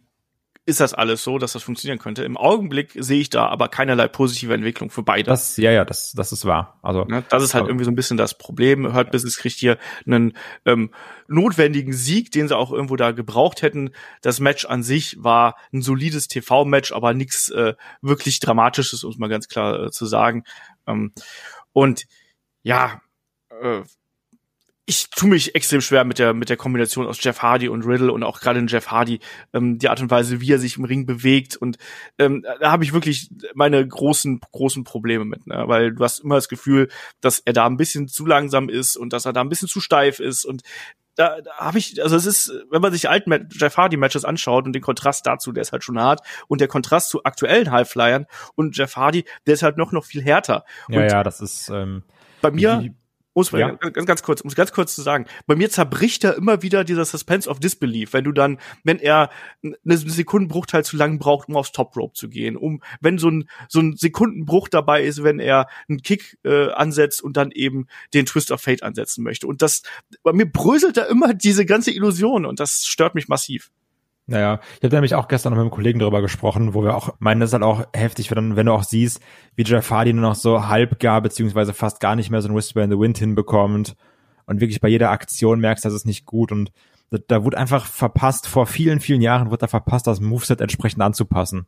ist das alles so, dass das funktionieren könnte. Im Augenblick sehe ich da aber keinerlei positive Entwicklung für beide. Das, ja, ja, das, das ist wahr. Also ja, das ist halt irgendwie so ein bisschen das Problem. Hurt Business kriegt hier einen ähm, notwendigen Sieg, den sie auch irgendwo da gebraucht hätten. Das Match an sich war ein solides TV-Match, aber nichts äh, wirklich Dramatisches, um es mal ganz klar äh, zu sagen. Ähm, und ja, äh, ich tue mich extrem schwer mit der mit der Kombination aus Jeff Hardy und Riddle und auch gerade in Jeff Hardy ähm, die Art und Weise, wie er sich im Ring bewegt und ähm, da habe ich wirklich meine großen großen Probleme mit, ne? weil du hast immer das Gefühl, dass er da ein bisschen zu langsam ist und dass er da ein bisschen zu steif ist und da, da habe ich, also es ist, wenn man sich alten Jeff Hardy Matches anschaut und den Kontrast dazu, der ist halt schon hart und der Kontrast zu aktuellen Highflyern und Jeff Hardy, der ist halt noch noch viel härter. Ja, und ja, das ist ähm, bei mir. Die, muss man ja. ganz, ganz kurz, muss ganz kurz zu sagen. Bei mir zerbricht da immer wieder dieser Suspense of Disbelief, wenn du dann, wenn er eine Sekundenbruchteil zu lang braucht, um aufs Top Rope zu gehen, um, wenn so ein, so ein Sekundenbruch dabei ist, wenn er einen Kick äh, ansetzt und dann eben den Twist of Fate ansetzen möchte. Und das, bei mir bröselt da immer diese ganze Illusion und das stört mich massiv. Naja, ich habe nämlich auch gestern noch mit einem Kollegen darüber gesprochen, wo wir auch meinen, das ist halt auch heftig, wenn, wenn du auch siehst, wie Jeff Hardy nur noch so halb gar, beziehungsweise fast gar nicht mehr so ein Whisper in the Wind hinbekommt und wirklich bei jeder Aktion merkst, das ist nicht gut und da, da wurde einfach verpasst, vor vielen, vielen Jahren wurde da verpasst, das Moveset entsprechend anzupassen.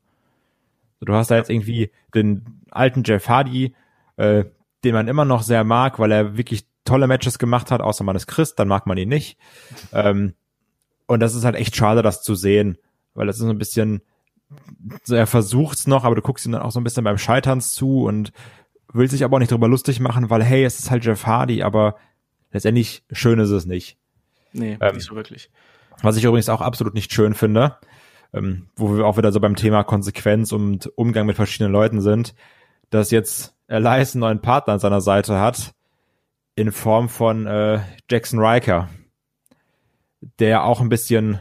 Du hast da jetzt irgendwie den alten Jeff Hardy, äh, den man immer noch sehr mag, weil er wirklich tolle Matches gemacht hat, außer man ist Christ, dann mag man ihn nicht. Ähm, Und das ist halt echt schade, das zu sehen, weil das ist so ein bisschen, er versucht's noch, aber du guckst ihm dann auch so ein bisschen beim Scheiterns zu und will sich aber auch nicht drüber lustig machen, weil hey, es ist halt Jeff Hardy, aber letztendlich schön ist es nicht. Nee, ähm, nicht so wirklich. Was ich übrigens auch absolut nicht schön finde, ähm, wo wir auch wieder so beim Thema Konsequenz und Umgang mit verschiedenen Leuten sind, dass jetzt Elias einen neuen Partner an seiner Seite hat, in Form von äh, Jackson Riker, der auch ein bisschen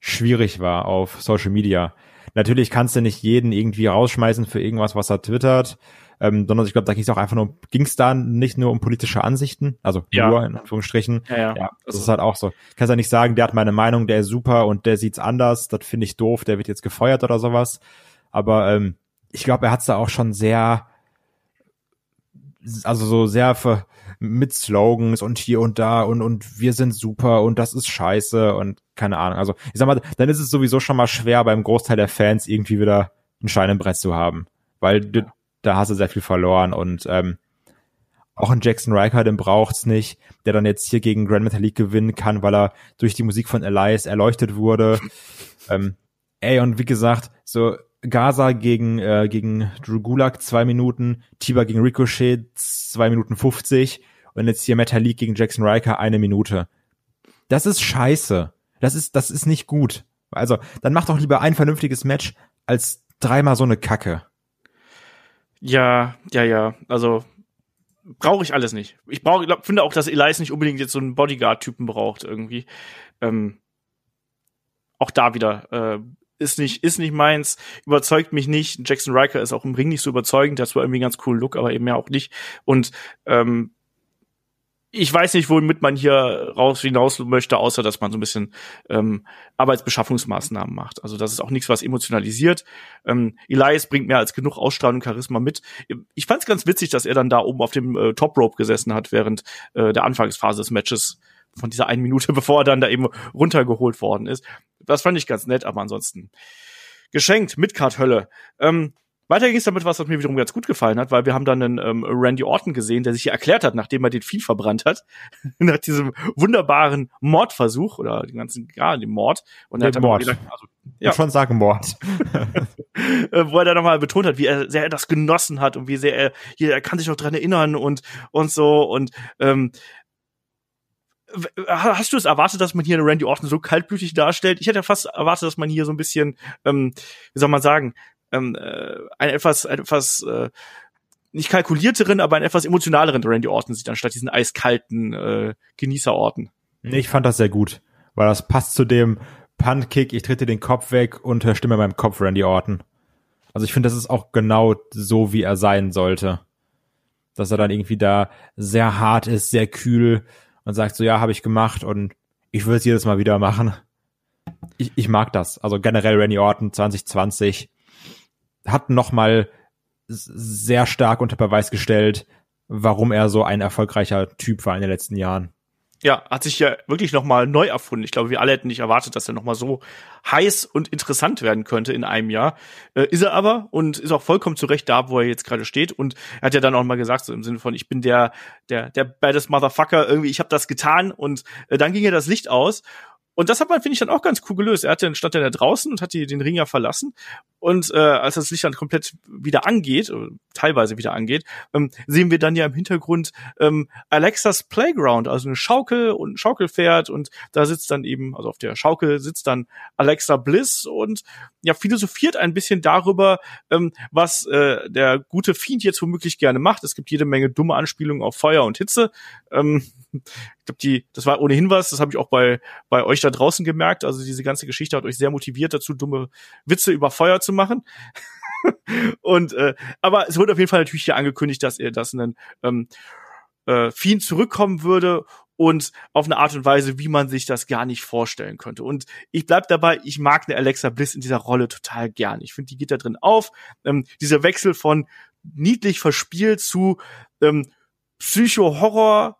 schwierig war auf Social Media. Natürlich kannst du nicht jeden irgendwie rausschmeißen für irgendwas, was er twittert, ähm, sondern ich glaube, da ging es auch einfach nur, ging es da nicht nur um politische Ansichten, also ja. nur in Anführungsstrichen. Ja, ja. ja das ist halt auch so. Kannst ja nicht sagen, der hat meine Meinung, der ist super und der sieht's anders, das finde ich doof, der wird jetzt gefeuert oder sowas. Aber ähm, ich glaube, er hat's da auch schon sehr, also so sehr für, mit Slogans und hier und da und, und wir sind super und das ist scheiße und keine Ahnung. Also ich sag mal, dann ist es sowieso schon mal schwer beim Großteil der Fans irgendwie wieder ein Schein im Brett zu haben. Weil du, da hast du sehr viel verloren und ähm, auch ein Jackson Riker, den braucht's nicht, der dann jetzt hier gegen Grand Metalik gewinnen kann, weil er durch die Musik von Elias erleuchtet wurde. ähm, ey, und wie gesagt, so Gaza gegen, äh, gegen Drew Gulak zwei Minuten, Tiba gegen Ricochet zwei Minuten 50 und jetzt hier Metalik gegen Jackson Riker eine Minute. Das ist scheiße. Das ist, das ist nicht gut. Also, dann mach doch lieber ein vernünftiges Match als dreimal so eine Kacke. Ja, ja, ja. Also brauche ich alles nicht. Ich brauche, glaub, finde auch, dass Elias nicht unbedingt jetzt so einen Bodyguard-Typen braucht irgendwie. Ähm, auch da wieder äh, ist nicht ist nicht meins, überzeugt mich nicht. Jackson Riker ist auch im Ring nicht so überzeugend. Das war irgendwie einen ganz coolen Look, aber eben ja auch nicht. Und ähm, ich weiß nicht, womit man hier raus hinaus möchte, außer dass man so ein bisschen ähm, Arbeitsbeschaffungsmaßnahmen macht. Also das ist auch nichts, was emotionalisiert. Ähm, Elias bringt mehr als genug Ausstrahlung und Charisma mit. Ich fand es ganz witzig, dass er dann da oben auf dem äh, Top Rope gesessen hat während äh, der Anfangsphase des Matches von dieser einen Minute, bevor er dann da eben runtergeholt worden ist. Das fand ich ganz nett, aber ansonsten geschenkt, Midcard Hölle. Ähm, weiter ging es damit was, mir wiederum ganz gut gefallen hat, weil wir haben dann einen ähm, Randy Orton gesehen, der sich hier erklärt hat, nachdem er den Vieh verbrannt hat, nach diesem wunderbaren Mordversuch oder den ganzen, ja, dem Mord. Und er hat Mord. Gesagt, also, ja. Ich schon sagen Mord. Äh, wo er dann nochmal betont hat, wie er sehr er das genossen hat und wie sehr er, hier, er kann sich noch dran erinnern und, und so und, ähm, Hast du es erwartet, dass man hier Randy Orton so kaltblütig darstellt? Ich hätte ja fast erwartet, dass man hier so ein bisschen, ähm, wie soll man sagen, ähm, äh, ein etwas, etwas äh, nicht kalkulierteren, aber einen etwas emotionaleren Randy Orton sieht, anstatt diesen eiskalten äh, Genießerorten. Ich fand das sehr gut, weil das passt zu dem Punt-Kick, ich trete den Kopf weg und Stimme meinem Kopf Randy Orton. Also ich finde, das ist auch genau so, wie er sein sollte. Dass er dann irgendwie da sehr hart ist, sehr kühl und sagt so, ja, habe ich gemacht und ich will es jedes Mal wieder machen. Ich, ich mag das. Also generell Randy Orton 2020 hat nochmal sehr stark unter Beweis gestellt, warum er so ein erfolgreicher Typ war in den letzten Jahren. Ja, hat sich ja wirklich nochmal neu erfunden. Ich glaube, wir alle hätten nicht erwartet, dass er nochmal so heiß und interessant werden könnte in einem Jahr. Äh, ist er aber und ist auch vollkommen zurecht da, wo er jetzt gerade steht. Und er hat ja dann auch mal gesagt, so im Sinne von, ich bin der, der, der baddest Motherfucker, irgendwie, ich habe das getan. Und äh, dann ging ja das Licht aus. Und das hat man, finde ich, dann auch ganz cool gelöst. Er hatte, stand dann da draußen und hat die, den Ring ja verlassen. Und äh, als das Licht dann komplett wieder angeht, äh, teilweise wieder angeht, ähm, sehen wir dann ja im Hintergrund ähm, Alexas Playground, also eine Schaukel und ein Schaukelpferd. Und da sitzt dann eben, also auf der Schaukel sitzt dann Alexa Bliss und ja, philosophiert ein bisschen darüber, ähm, was äh, der gute Fiend jetzt womöglich gerne macht. Es gibt jede Menge dumme Anspielungen auf Feuer und Hitze. Ähm, ich glaube, die, das war ohnehin was, das habe ich auch bei, bei euch da draußen gemerkt. Also diese ganze Geschichte hat euch sehr motiviert dazu, dumme Witze über Feuer zu machen. und äh, aber es wurde auf jeden Fall natürlich hier angekündigt, dass er das einen ähm, äh, Fiend zurückkommen würde und auf eine Art und Weise, wie man sich das gar nicht vorstellen könnte. Und ich bleib dabei, ich mag eine Alexa Bliss in dieser Rolle total gern. Ich finde, die geht da drin auf. Ähm, dieser Wechsel von niedlich verspielt zu ähm, Psycho-Horror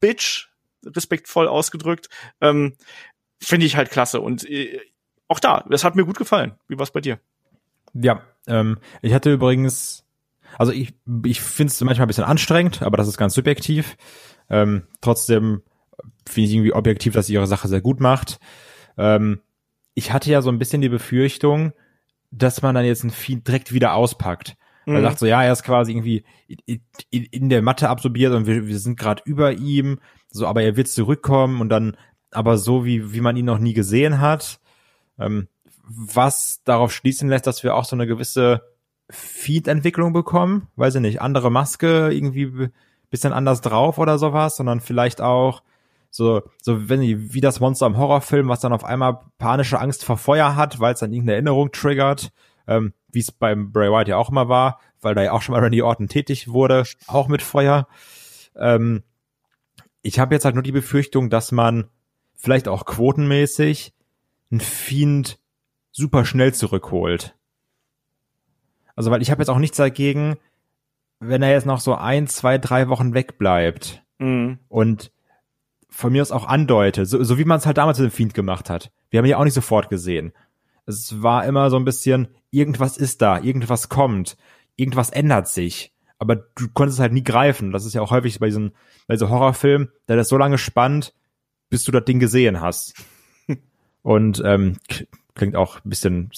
Bitch, respektvoll ausgedrückt, ähm, finde ich halt klasse. Und äh, auch da, das hat mir gut gefallen. Wie war's bei dir? Ja, ähm, ich hatte übrigens, also ich, ich finde es manchmal ein bisschen anstrengend, aber das ist ganz subjektiv. Ähm, trotzdem finde ich irgendwie objektiv, dass sie ihre Sache sehr gut macht. Ähm, ich hatte ja so ein bisschen die Befürchtung, dass man dann jetzt ein Feed direkt wieder auspackt. Mhm. Er sagt so, ja, er ist quasi irgendwie in, in, in der Matte absorbiert und wir, wir sind gerade über ihm, so, aber er wird zurückkommen und dann, aber so wie, wie man ihn noch nie gesehen hat, ähm, was darauf schließen lässt, dass wir auch so eine gewisse Feed-Entwicklung bekommen, weiß ich nicht, andere Maske, irgendwie bisschen anders drauf oder sowas, sondern vielleicht auch so, so wenn wie das Monster im Horrorfilm, was dann auf einmal panische Angst vor Feuer hat, weil es dann irgendeine Erinnerung triggert, ähm, wie es beim Bray Wyatt ja auch immer war, weil da ja auch schon mal Randy Orton tätig wurde, auch mit Feuer. Ähm, ich habe jetzt halt nur die Befürchtung, dass man vielleicht auch quotenmäßig ein Fiend super schnell zurückholt. Also, weil ich habe jetzt auch nichts dagegen, wenn er jetzt noch so ein, zwei, drei Wochen wegbleibt mhm. und von mir aus auch andeutet, so, so wie man es halt damals mit dem Fiend gemacht hat. Wir haben ihn ja auch nicht sofort gesehen. Es war immer so ein bisschen, irgendwas ist da, irgendwas kommt, irgendwas ändert sich. Aber du konntest es halt nie greifen. Das ist ja auch häufig bei diesen, bei so Horrorfilmen, da ist so lange spannend, bis du das Ding gesehen hast. Und ähm, klingt auch ein bisschen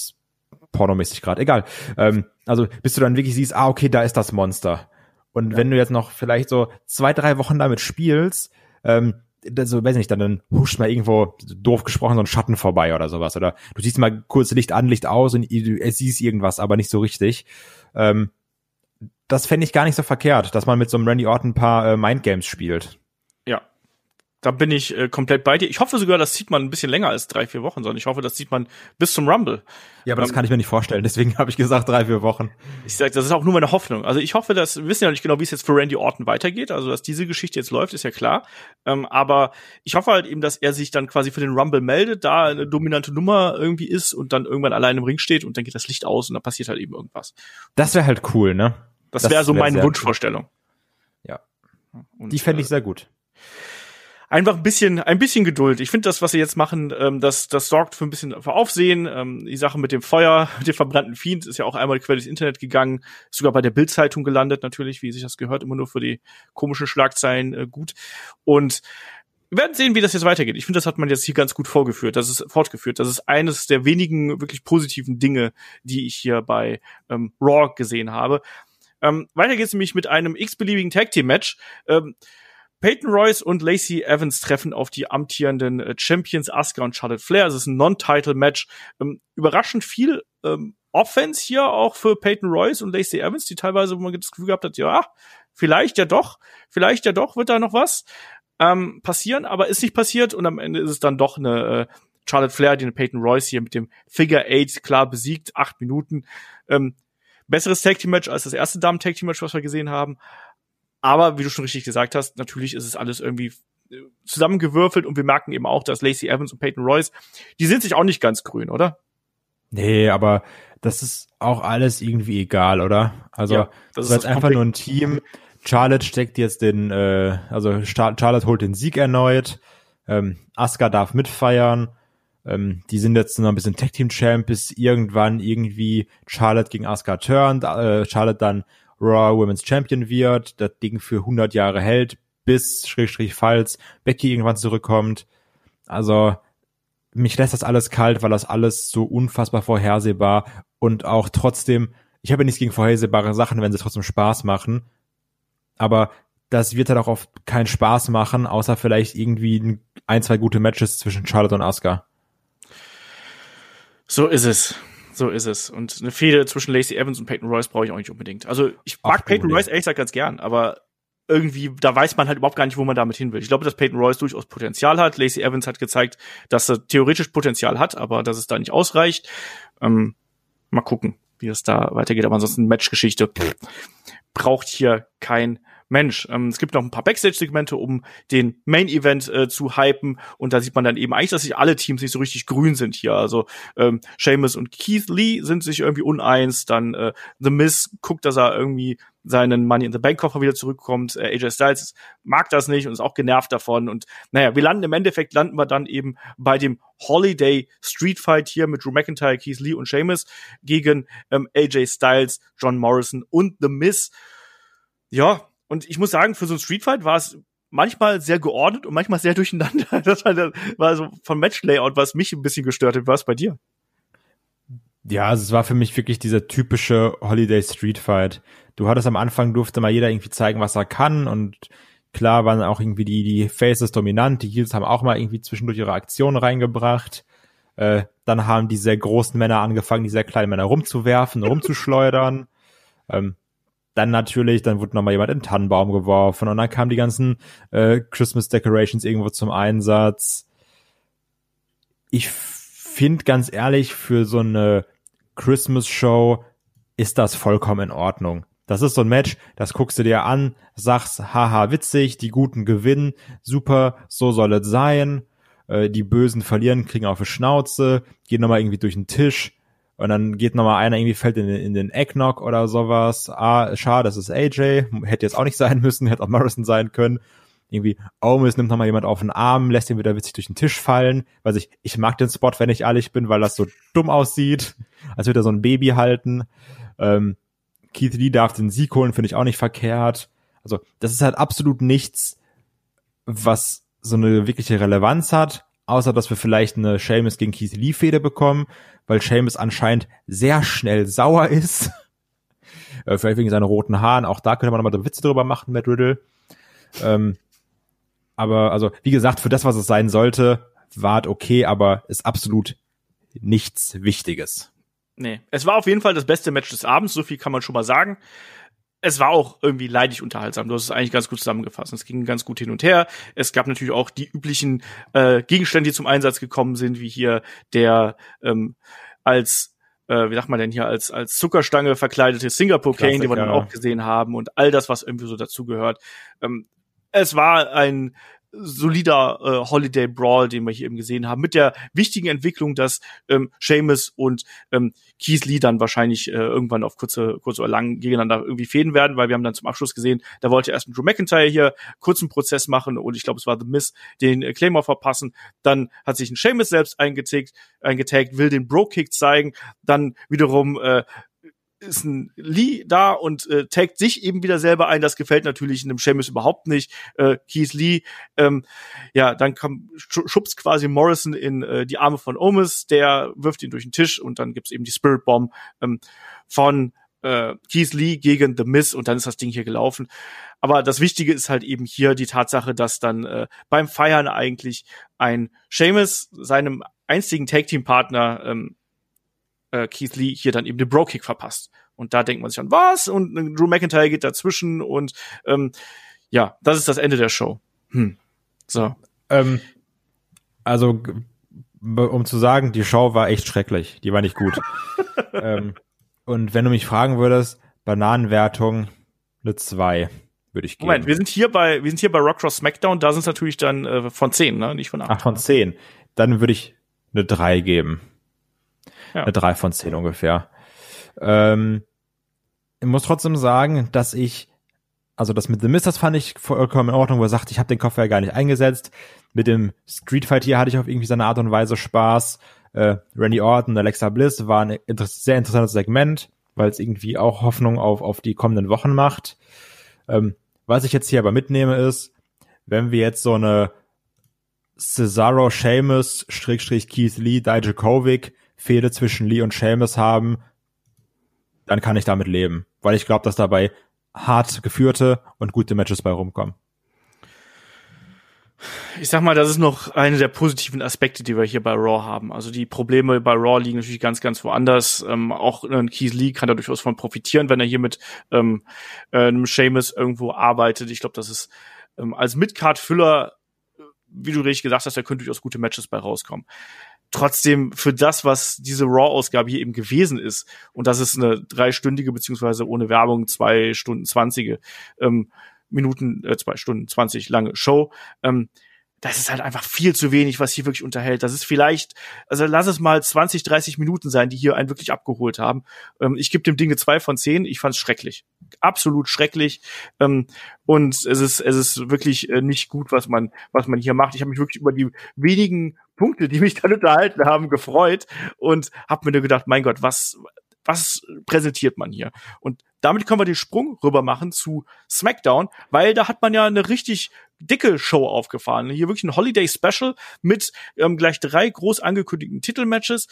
pornomäßig gerade, egal. Ähm, also bis du dann wirklich siehst, ah, okay, da ist das Monster. Und ja. wenn du jetzt noch vielleicht so zwei, drei Wochen damit spielst, ähm, so, weiß nicht, dann, dann huscht mal irgendwo, doof gesprochen, so ein Schatten vorbei oder sowas. Oder du siehst mal kurz Licht an, Licht aus und du siehst irgendwas, aber nicht so richtig. Ähm, das fände ich gar nicht so verkehrt, dass man mit so einem Randy Orton ein paar äh, Mindgames spielt. Da bin ich äh, komplett bei dir. Ich hoffe sogar, das sieht man ein bisschen länger als drei, vier Wochen, sondern ich hoffe, das sieht man bis zum Rumble. Ja, aber ähm, das kann ich mir nicht vorstellen. Deswegen habe ich gesagt drei, vier Wochen. Ich sag, das ist auch nur meine Hoffnung. Also ich hoffe, dass wir wissen ja nicht genau, wie es jetzt für Randy Orton weitergeht. Also dass diese Geschichte jetzt läuft, ist ja klar. Ähm, aber ich hoffe halt eben, dass er sich dann quasi für den Rumble meldet, da eine dominante Nummer irgendwie ist und dann irgendwann allein im Ring steht und dann geht das Licht aus und dann passiert halt eben irgendwas. Das wäre halt cool, ne? Das, wäre so wär meine Wunschvorstellung. Cool. Ja. Und, Die fände ich äh, sehr gut einfach ein bisschen, ein bisschen Geduld. Ich finde das, was sie jetzt machen, ähm, das, das sorgt für ein bisschen für Aufsehen. Ähm, die Sache mit dem Feuer, mit dem verbrannten Fiend ist ja auch einmal quer durchs Internet gegangen, ist sogar bei der Bildzeitung gelandet, natürlich, wie sich das gehört, immer nur für die komischen Schlagzeilen äh, gut. Und wir werden sehen, wie das jetzt weitergeht. Ich finde, das hat man jetzt hier ganz gut vorgeführt. Das ist fortgeführt. Das ist eines der wenigen wirklich positiven Dinge, die ich hier bei ähm, Raw gesehen habe. Ähm, weiter geht's nämlich mit einem x-beliebigen Tag Team Match. Ähm, Peyton Royce und Lacey Evans treffen auf die amtierenden äh, Champions Asuka und Charlotte Flair. Es ist ein Non-Title-Match. Ähm, überraschend viel ähm, Offense hier auch für Peyton Royce und Lacey Evans, die teilweise, wo man das Gefühl gehabt hat, ja, vielleicht ja doch, vielleicht ja doch wird da noch was ähm, passieren, aber ist nicht passiert und am Ende ist es dann doch eine äh, Charlotte Flair, die eine Peyton Royce hier mit dem Figure Eight klar besiegt, acht Minuten. Ähm, besseres Tag Team Match als das erste Damen Tag Team Match, was wir gesehen haben. Aber wie du schon richtig gesagt hast, natürlich ist es alles irgendwie äh, zusammengewürfelt und wir merken eben auch, dass Lacey Evans und Peyton Royce, die sind sich auch nicht ganz grün, oder? Nee, aber das ist auch alles irgendwie egal, oder? Also ja, das ist einfach nur ein Team. Charlotte steckt jetzt den, äh, also Charlotte holt den Sieg erneut. Ähm, Asuka darf mitfeiern. Ähm, die sind jetzt noch ein bisschen Tag Team Champ, bis irgendwann irgendwie Charlotte gegen Asuka turnt. Äh, Charlotte dann Raw Women's Champion wird, das Ding für 100 Jahre hält, bis Schrägstrich falls Becky irgendwann zurückkommt. Also mich lässt das alles kalt, weil das alles so unfassbar vorhersehbar und auch trotzdem, ich habe nichts gegen vorhersehbare Sachen, wenn sie trotzdem Spaß machen, aber das wird halt auch oft keinen Spaß machen, außer vielleicht irgendwie ein, zwei gute Matches zwischen Charlotte und Asuka. So ist es. So ist es. Und eine Fehde zwischen Lacey Evans und Peyton Royce brauche ich auch nicht unbedingt. Also ich mag Ach, Peyton Royce ehrlich gesagt ganz gern, aber irgendwie, da weiß man halt überhaupt gar nicht, wo man damit hin will. Ich glaube, dass Peyton Royce durchaus Potenzial hat. Lacey Evans hat gezeigt, dass er theoretisch Potenzial hat, aber dass es da nicht ausreicht. Ähm, mal gucken, wie es da weitergeht. Aber ansonsten Matchgeschichte braucht hier kein Mensch, ähm, es gibt noch ein paar Backstage-Segmente, um den Main-Event äh, zu hypen und da sieht man dann eben eigentlich, dass sich alle Teams nicht so richtig grün sind hier. Also ähm, Seamus und Keith Lee sind sich irgendwie uneins, dann äh, The Miz guckt, dass er irgendwie seinen Money in the Bank Koffer wieder zurückkommt. Äh, AJ Styles mag das nicht und ist auch genervt davon. Und naja, wir landen im Endeffekt, landen wir dann eben bei dem Holiday Street Fight hier mit Drew McIntyre, Keith Lee und Seamus gegen ähm, AJ Styles, John Morrison und The Miz. Ja, und ich muss sagen, für so ein Streetfight war es manchmal sehr geordnet und manchmal sehr durcheinander. Das war, das war so von Match-Layout, was mich ein bisschen gestört hat. Was bei dir? Ja, also es war für mich wirklich dieser typische Holiday Street Fight. Du hattest am Anfang durfte mal jeder irgendwie zeigen, was er kann und klar waren auch irgendwie die, die Faces dominant, die Heels haben auch mal irgendwie zwischendurch ihre Aktionen reingebracht. Äh, dann haben die sehr großen Männer angefangen, die sehr kleinen Männer rumzuwerfen, rumzuschleudern. Ähm, dann natürlich, dann wurde nochmal jemand in den Tannenbaum geworfen und dann kamen die ganzen äh, Christmas Decorations irgendwo zum Einsatz. Ich finde ganz ehrlich, für so eine Christmas Show ist das vollkommen in Ordnung. Das ist so ein Match, das guckst du dir an, sagst, haha, witzig, die Guten gewinnen, super, so soll es sein. Äh, die Bösen verlieren, kriegen auf die Schnauze, gehen nochmal irgendwie durch den Tisch und dann geht nochmal einer irgendwie fällt in, in den Eggnog oder sowas. Ah, schade, das ist AJ, hätte jetzt auch nicht sein müssen, hätte auch Morrison sein können. Irgendwie, Omis nimmt nochmal jemand auf den Arm, lässt ihn wieder witzig durch den Tisch fallen. Weiß ich, ich mag den Spot, wenn ich ehrlich bin, weil das so dumm aussieht, als würde er so ein Baby halten. Ähm, Keith Lee darf den Sieg holen, finde ich auch nicht verkehrt. Also, das ist halt absolut nichts, was so eine wirkliche Relevanz hat, außer dass wir vielleicht eine Seamus gegen Keith Lee Fehde bekommen, weil Seamus anscheinend sehr schnell sauer ist. äh, vielleicht wegen seinen roten Haaren. Auch da könnte man nochmal Witze drüber machen, Matt Riddle. Ähm, aber also, wie gesagt, für das, was es sein sollte, war okay, aber ist absolut nichts Wichtiges. Nee, es war auf jeden Fall das beste Match des Abends, so viel kann man schon mal sagen. Es war auch irgendwie leidig unterhaltsam. Du hast es eigentlich ganz gut zusammengefasst. Es ging ganz gut hin und her. Es gab natürlich auch die üblichen äh, Gegenstände, die zum Einsatz gekommen sind, wie hier der ähm, als äh, wie sagt man denn hier, als, als Zuckerstange verkleidete Singapore Cane, die wir dann auch gesehen haben und all das, was irgendwie so dazugehört. Ähm, es war ein solider äh, Holiday Brawl, den wir hier eben gesehen haben, mit der wichtigen Entwicklung, dass ähm, Seamus und ähm, Keith Lee dann wahrscheinlich äh, irgendwann auf kurze, kurz oder lang gegeneinander irgendwie fäden werden, weil wir haben dann zum Abschluss gesehen, da wollte erst ein Drew McIntyre hier kurzen Prozess machen und ich glaube, es war The Miss, den äh, Claymore verpassen. Dann hat sich ein Seamus selbst eingetaggt, eingetaggt will den Bro-Kick zeigen, dann wiederum äh, ist ein Lee da und äh, taggt sich eben wieder selber ein. Das gefällt natürlich einem Sheamus überhaupt nicht. Äh, Keith Lee, ähm, ja, dann kam, schubst quasi Morrison in äh, die Arme von Omis, der wirft ihn durch den Tisch und dann gibt's eben die Spirit Bomb ähm, von äh, Keith Lee gegen The Miz und dann ist das Ding hier gelaufen. Aber das Wichtige ist halt eben hier die Tatsache, dass dann äh, beim Feiern eigentlich ein Sheamus seinem einzigen Tag-Team-Partner ähm, äh, Keith Lee hier dann eben den Bro-Kick verpasst. Und da denkt man sich dann, was? Und äh, Drew McIntyre geht dazwischen und ähm, ja, das ist das Ende der Show. Hm. So. Ähm, also, um zu sagen, die Show war echt schrecklich. Die war nicht gut. ähm, und wenn du mich fragen würdest, Bananenwertung eine 2 würde ich geben. Moment, wir sind hier bei, wir sind hier bei Rockcross SmackDown, da sind es natürlich dann äh, von 10, ne? Nicht von 8. Ach, von 10. Dann würde ich eine 3 geben. Ja. Eine 3 von 10 ungefähr. Ähm, ich muss trotzdem sagen, dass ich, also das mit The Mist, das fand ich vollkommen in Ordnung, wo er sagt, ich habe den Koffer ja gar nicht eingesetzt. Mit dem Street Fight hier hatte ich auf irgendwie seine Art und Weise Spaß. Äh, Randy Orton, Alexa Bliss war ein inter sehr interessantes Segment, weil es irgendwie auch Hoffnung auf, auf die kommenden Wochen macht. Ähm, was ich jetzt hier aber mitnehme ist, wenn wir jetzt so eine Cesaro, Sheamus, Schrägstrich Keith Lee, Dijakovic Fehde zwischen Lee und Seamus haben, dann kann ich damit leben. Weil ich glaube, dass dabei hart geführte und gute Matches bei rumkommen. Ich sag mal, das ist noch eine der positiven Aspekte, die wir hier bei Raw haben. Also die Probleme bei Raw liegen natürlich ganz, ganz woanders. Ähm, auch ein Keith Lee kann da durchaus von profitieren, wenn er hier mit ähm, äh, einem Seamus irgendwo arbeitet. Ich glaube, das ist ähm, als Midcard-Füller, wie du richtig gesagt hast, da können durchaus gute Matches bei rauskommen trotzdem für das, was diese Raw-Ausgabe hier eben gewesen ist, und das ist eine dreistündige, beziehungsweise ohne Werbung zwei Stunden zwanzige ähm, Minuten, äh, zwei Stunden zwanzig lange Show, ähm, das ist halt einfach viel zu wenig, was hier wirklich unterhält. Das ist vielleicht, also lass es mal 20, 30 Minuten sein, die hier einen wirklich abgeholt haben. Ähm, ich gebe dem Ding eine 2 von 10. Ich fand es schrecklich. Absolut schrecklich. Ähm, und es ist, es ist wirklich äh, nicht gut, was man, was man hier macht. Ich habe mich wirklich über die wenigen Punkte, die mich dann unterhalten haben, gefreut und habe mir nur gedacht, mein Gott, was, was präsentiert man hier? Und damit können wir den Sprung rüber machen zu SmackDown, weil da hat man ja eine richtig dicke Show aufgefahren. Hier wirklich ein Holiday Special mit ähm, gleich drei groß angekündigten Titelmatches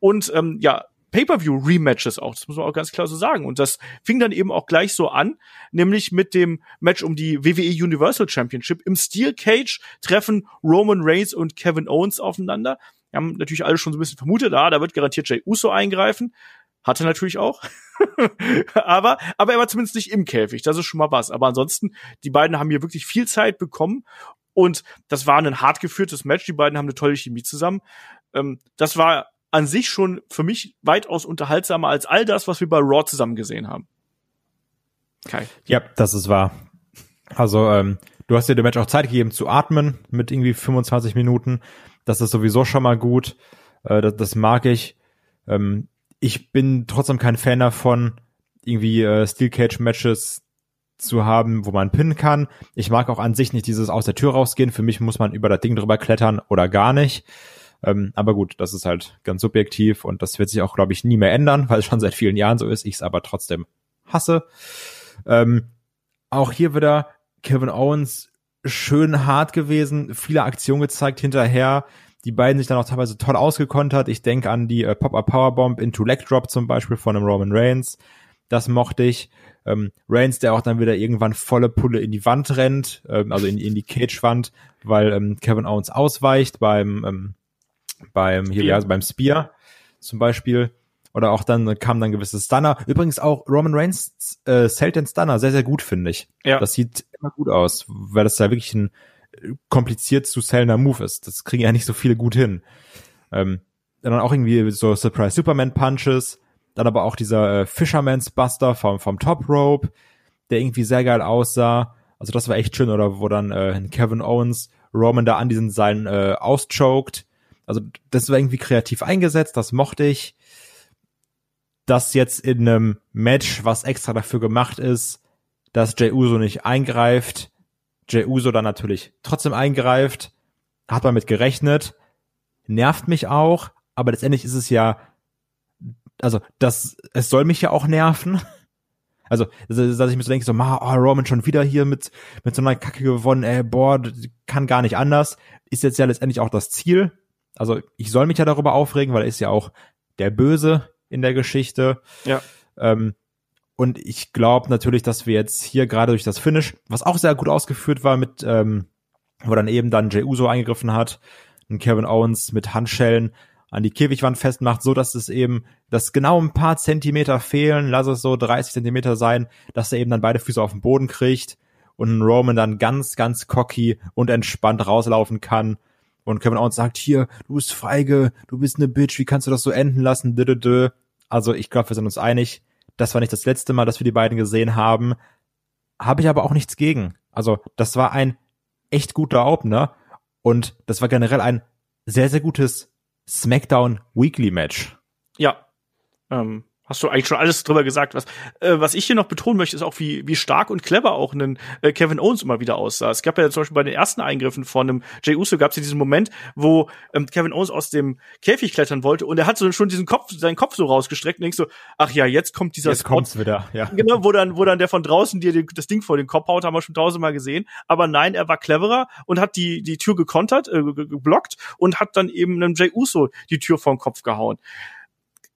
und ähm, ja, Pay-per-view-Rematches auch, das muss man auch ganz klar so sagen. Und das fing dann eben auch gleich so an, nämlich mit dem Match um die WWE Universal Championship. Im Steel Cage treffen Roman Reigns und Kevin Owens aufeinander. Wir haben natürlich alle schon so ein bisschen vermutet, ah, da wird garantiert Jay Uso eingreifen. Hatte natürlich auch. aber, aber er war zumindest nicht im Käfig. Das ist schon mal was. Aber ansonsten, die beiden haben hier wirklich viel Zeit bekommen. Und das war ein hart geführtes Match. Die beiden haben eine tolle Chemie zusammen. Ähm, das war an sich schon für mich weitaus unterhaltsamer als all das, was wir bei Raw zusammen gesehen haben. Kai. Ja, das ist wahr. Also, ähm, du hast dir dem Match auch Zeit gegeben zu atmen mit irgendwie 25 Minuten. Das ist sowieso schon mal gut. Äh, das, das mag ich. Ähm, ich bin trotzdem kein Fan davon, irgendwie äh, Steel Cage Matches zu haben, wo man pinnen kann. Ich mag auch an sich nicht dieses aus der Tür rausgehen. Für mich muss man über das Ding drüber klettern oder gar nicht. Ähm, aber gut, das ist halt ganz subjektiv und das wird sich auch, glaube ich, nie mehr ändern, weil es schon seit vielen Jahren so ist. Ich es aber trotzdem hasse. Ähm, auch hier wieder Kevin Owens schön hart gewesen, viele Aktionen gezeigt hinterher. Die beiden sich dann auch teilweise toll ausgekontert. Ich denke an die äh, Pop-Up Powerbomb into Leg Drop zum Beispiel von einem Roman Reigns. Das mochte ich. Ähm, Reigns, der auch dann wieder irgendwann volle Pulle in die Wand rennt, ähm, also in, in die Cage-Wand, weil ähm, Kevin Owens ausweicht beim ähm, beim hier ja, beim Spear zum Beispiel. Oder auch dann kam dann gewisse Stunner. Übrigens auch Roman Reigns äh, zählt den Stunner sehr, sehr gut, finde ich. Ja. Das sieht immer gut aus, weil das ja wirklich ein kompliziert zu sellender Move ist. Das kriegen ja nicht so viele gut hin. Ähm, dann auch irgendwie so Surprise Superman Punches. Dann aber auch dieser äh, Fisherman's Buster vom, vom Top Rope, der irgendwie sehr geil aussah. Also das war echt schön, oder wo dann äh, Kevin Owens Roman da an diesen Seilen äh, auschoked also das war irgendwie kreativ eingesetzt, das mochte ich. Das jetzt in einem Match, was extra dafür gemacht ist, dass Jey Uso nicht eingreift, Jey Uso dann natürlich trotzdem eingreift, hat man mit gerechnet, nervt mich auch, aber letztendlich ist es ja, also das, es soll mich ja auch nerven. Also, dass ich mir so denke, so, ma, oh, Roman schon wieder hier mit, mit so einer Kacke gewonnen, ey, boah, kann gar nicht anders. Ist jetzt ja letztendlich auch das Ziel also ich soll mich ja darüber aufregen, weil er ist ja auch der Böse in der Geschichte. Ja. Ähm, und ich glaube natürlich, dass wir jetzt hier gerade durch das Finish, was auch sehr gut ausgeführt war, mit ähm, wo dann eben dann Jey Uso eingegriffen hat und Kevin Owens mit Handschellen an die Käfigwand festmacht, so dass es eben, dass genau ein paar Zentimeter fehlen, lass es so 30 Zentimeter sein, dass er eben dann beide Füße auf den Boden kriegt und Roman dann ganz, ganz cocky und entspannt rauslaufen kann und Kevin Owens sagt, hier, du bist feige, du bist eine Bitch, wie kannst du das so enden lassen? Also ich glaube, wir sind uns einig. Das war nicht das letzte Mal, dass wir die beiden gesehen haben. Habe ich aber auch nichts gegen. Also das war ein echt guter Opener und das war generell ein sehr, sehr gutes SmackDown Weekly Match. Ja, ähm, Hast du eigentlich schon alles drüber gesagt? Was, äh, was ich hier noch betonen möchte, ist auch, wie, wie stark und clever auch ein äh, Kevin Owens immer wieder aussah. Es gab ja zum Beispiel bei den ersten Eingriffen von einem Jay Uso gab es ja diesen Moment, wo ähm, Kevin Owens aus dem Käfig klettern wollte und er hat so schon diesen Kopf, seinen Kopf so rausgestreckt und denkst so, ach ja, jetzt kommt dieser jetzt Spot. kommt's wieder, ja. Genau, wo dann, wo dann der von draußen dir das Ding vor den Kopf haut, haben wir schon tausendmal gesehen. Aber nein, er war cleverer und hat die, die Tür gekontert, äh, geblockt und hat dann eben einem Jay Uso die Tür vor den Kopf gehauen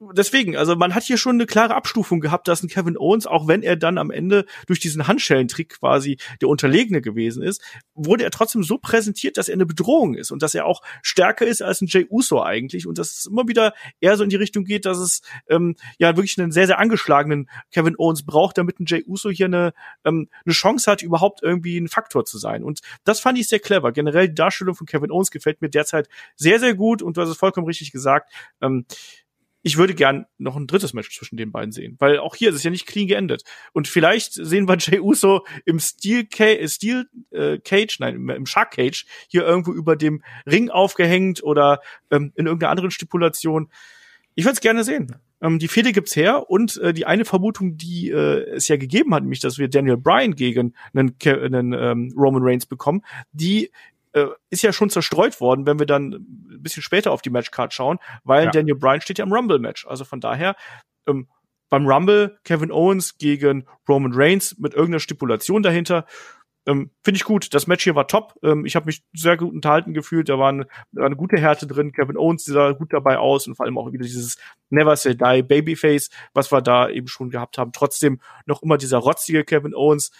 deswegen, also man hat hier schon eine klare Abstufung gehabt, dass ein Kevin Owens, auch wenn er dann am Ende durch diesen Handschellentrick quasi der Unterlegene gewesen ist, wurde er trotzdem so präsentiert, dass er eine Bedrohung ist und dass er auch stärker ist als ein Jay Uso eigentlich und dass es immer wieder eher so in die Richtung geht, dass es ähm, ja wirklich einen sehr, sehr angeschlagenen Kevin Owens braucht, damit ein Jay Uso hier eine, ähm, eine Chance hat, überhaupt irgendwie ein Faktor zu sein. Und das fand ich sehr clever. Generell die Darstellung von Kevin Owens gefällt mir derzeit sehr, sehr gut und du hast es vollkommen richtig gesagt. Ähm, ich würde gern noch ein drittes Match zwischen den beiden sehen, weil auch hier ist es ja nicht clean geendet. Und vielleicht sehen wir Jey Uso im Steel, Ca Steel äh, Cage, nein, im, im Shark Cage hier irgendwo über dem Ring aufgehängt oder ähm, in irgendeiner anderen Stipulation. Ich würde es gerne sehen. Ähm, die Fehde gibt's her und äh, die eine Vermutung, die äh, es ja gegeben hat, nämlich, dass wir Daniel Bryan gegen einen, einen ähm, Roman Reigns bekommen, die äh, ist ja schon zerstreut worden, wenn wir dann ein bisschen später auf die Matchcard schauen, weil ja. Daniel Bryan steht ja im Rumble-Match. Also von daher, ähm, beim Rumble Kevin Owens gegen Roman Reigns mit irgendeiner Stipulation dahinter. Ähm, Finde ich gut. Das Match hier war top. Ähm, ich habe mich sehr gut unterhalten gefühlt. Da war eine, war eine gute Härte drin. Kevin Owens sah gut dabei aus und vor allem auch wieder dieses Never Say Die Babyface, was wir da eben schon gehabt haben. Trotzdem noch immer dieser rotzige Kevin Owens.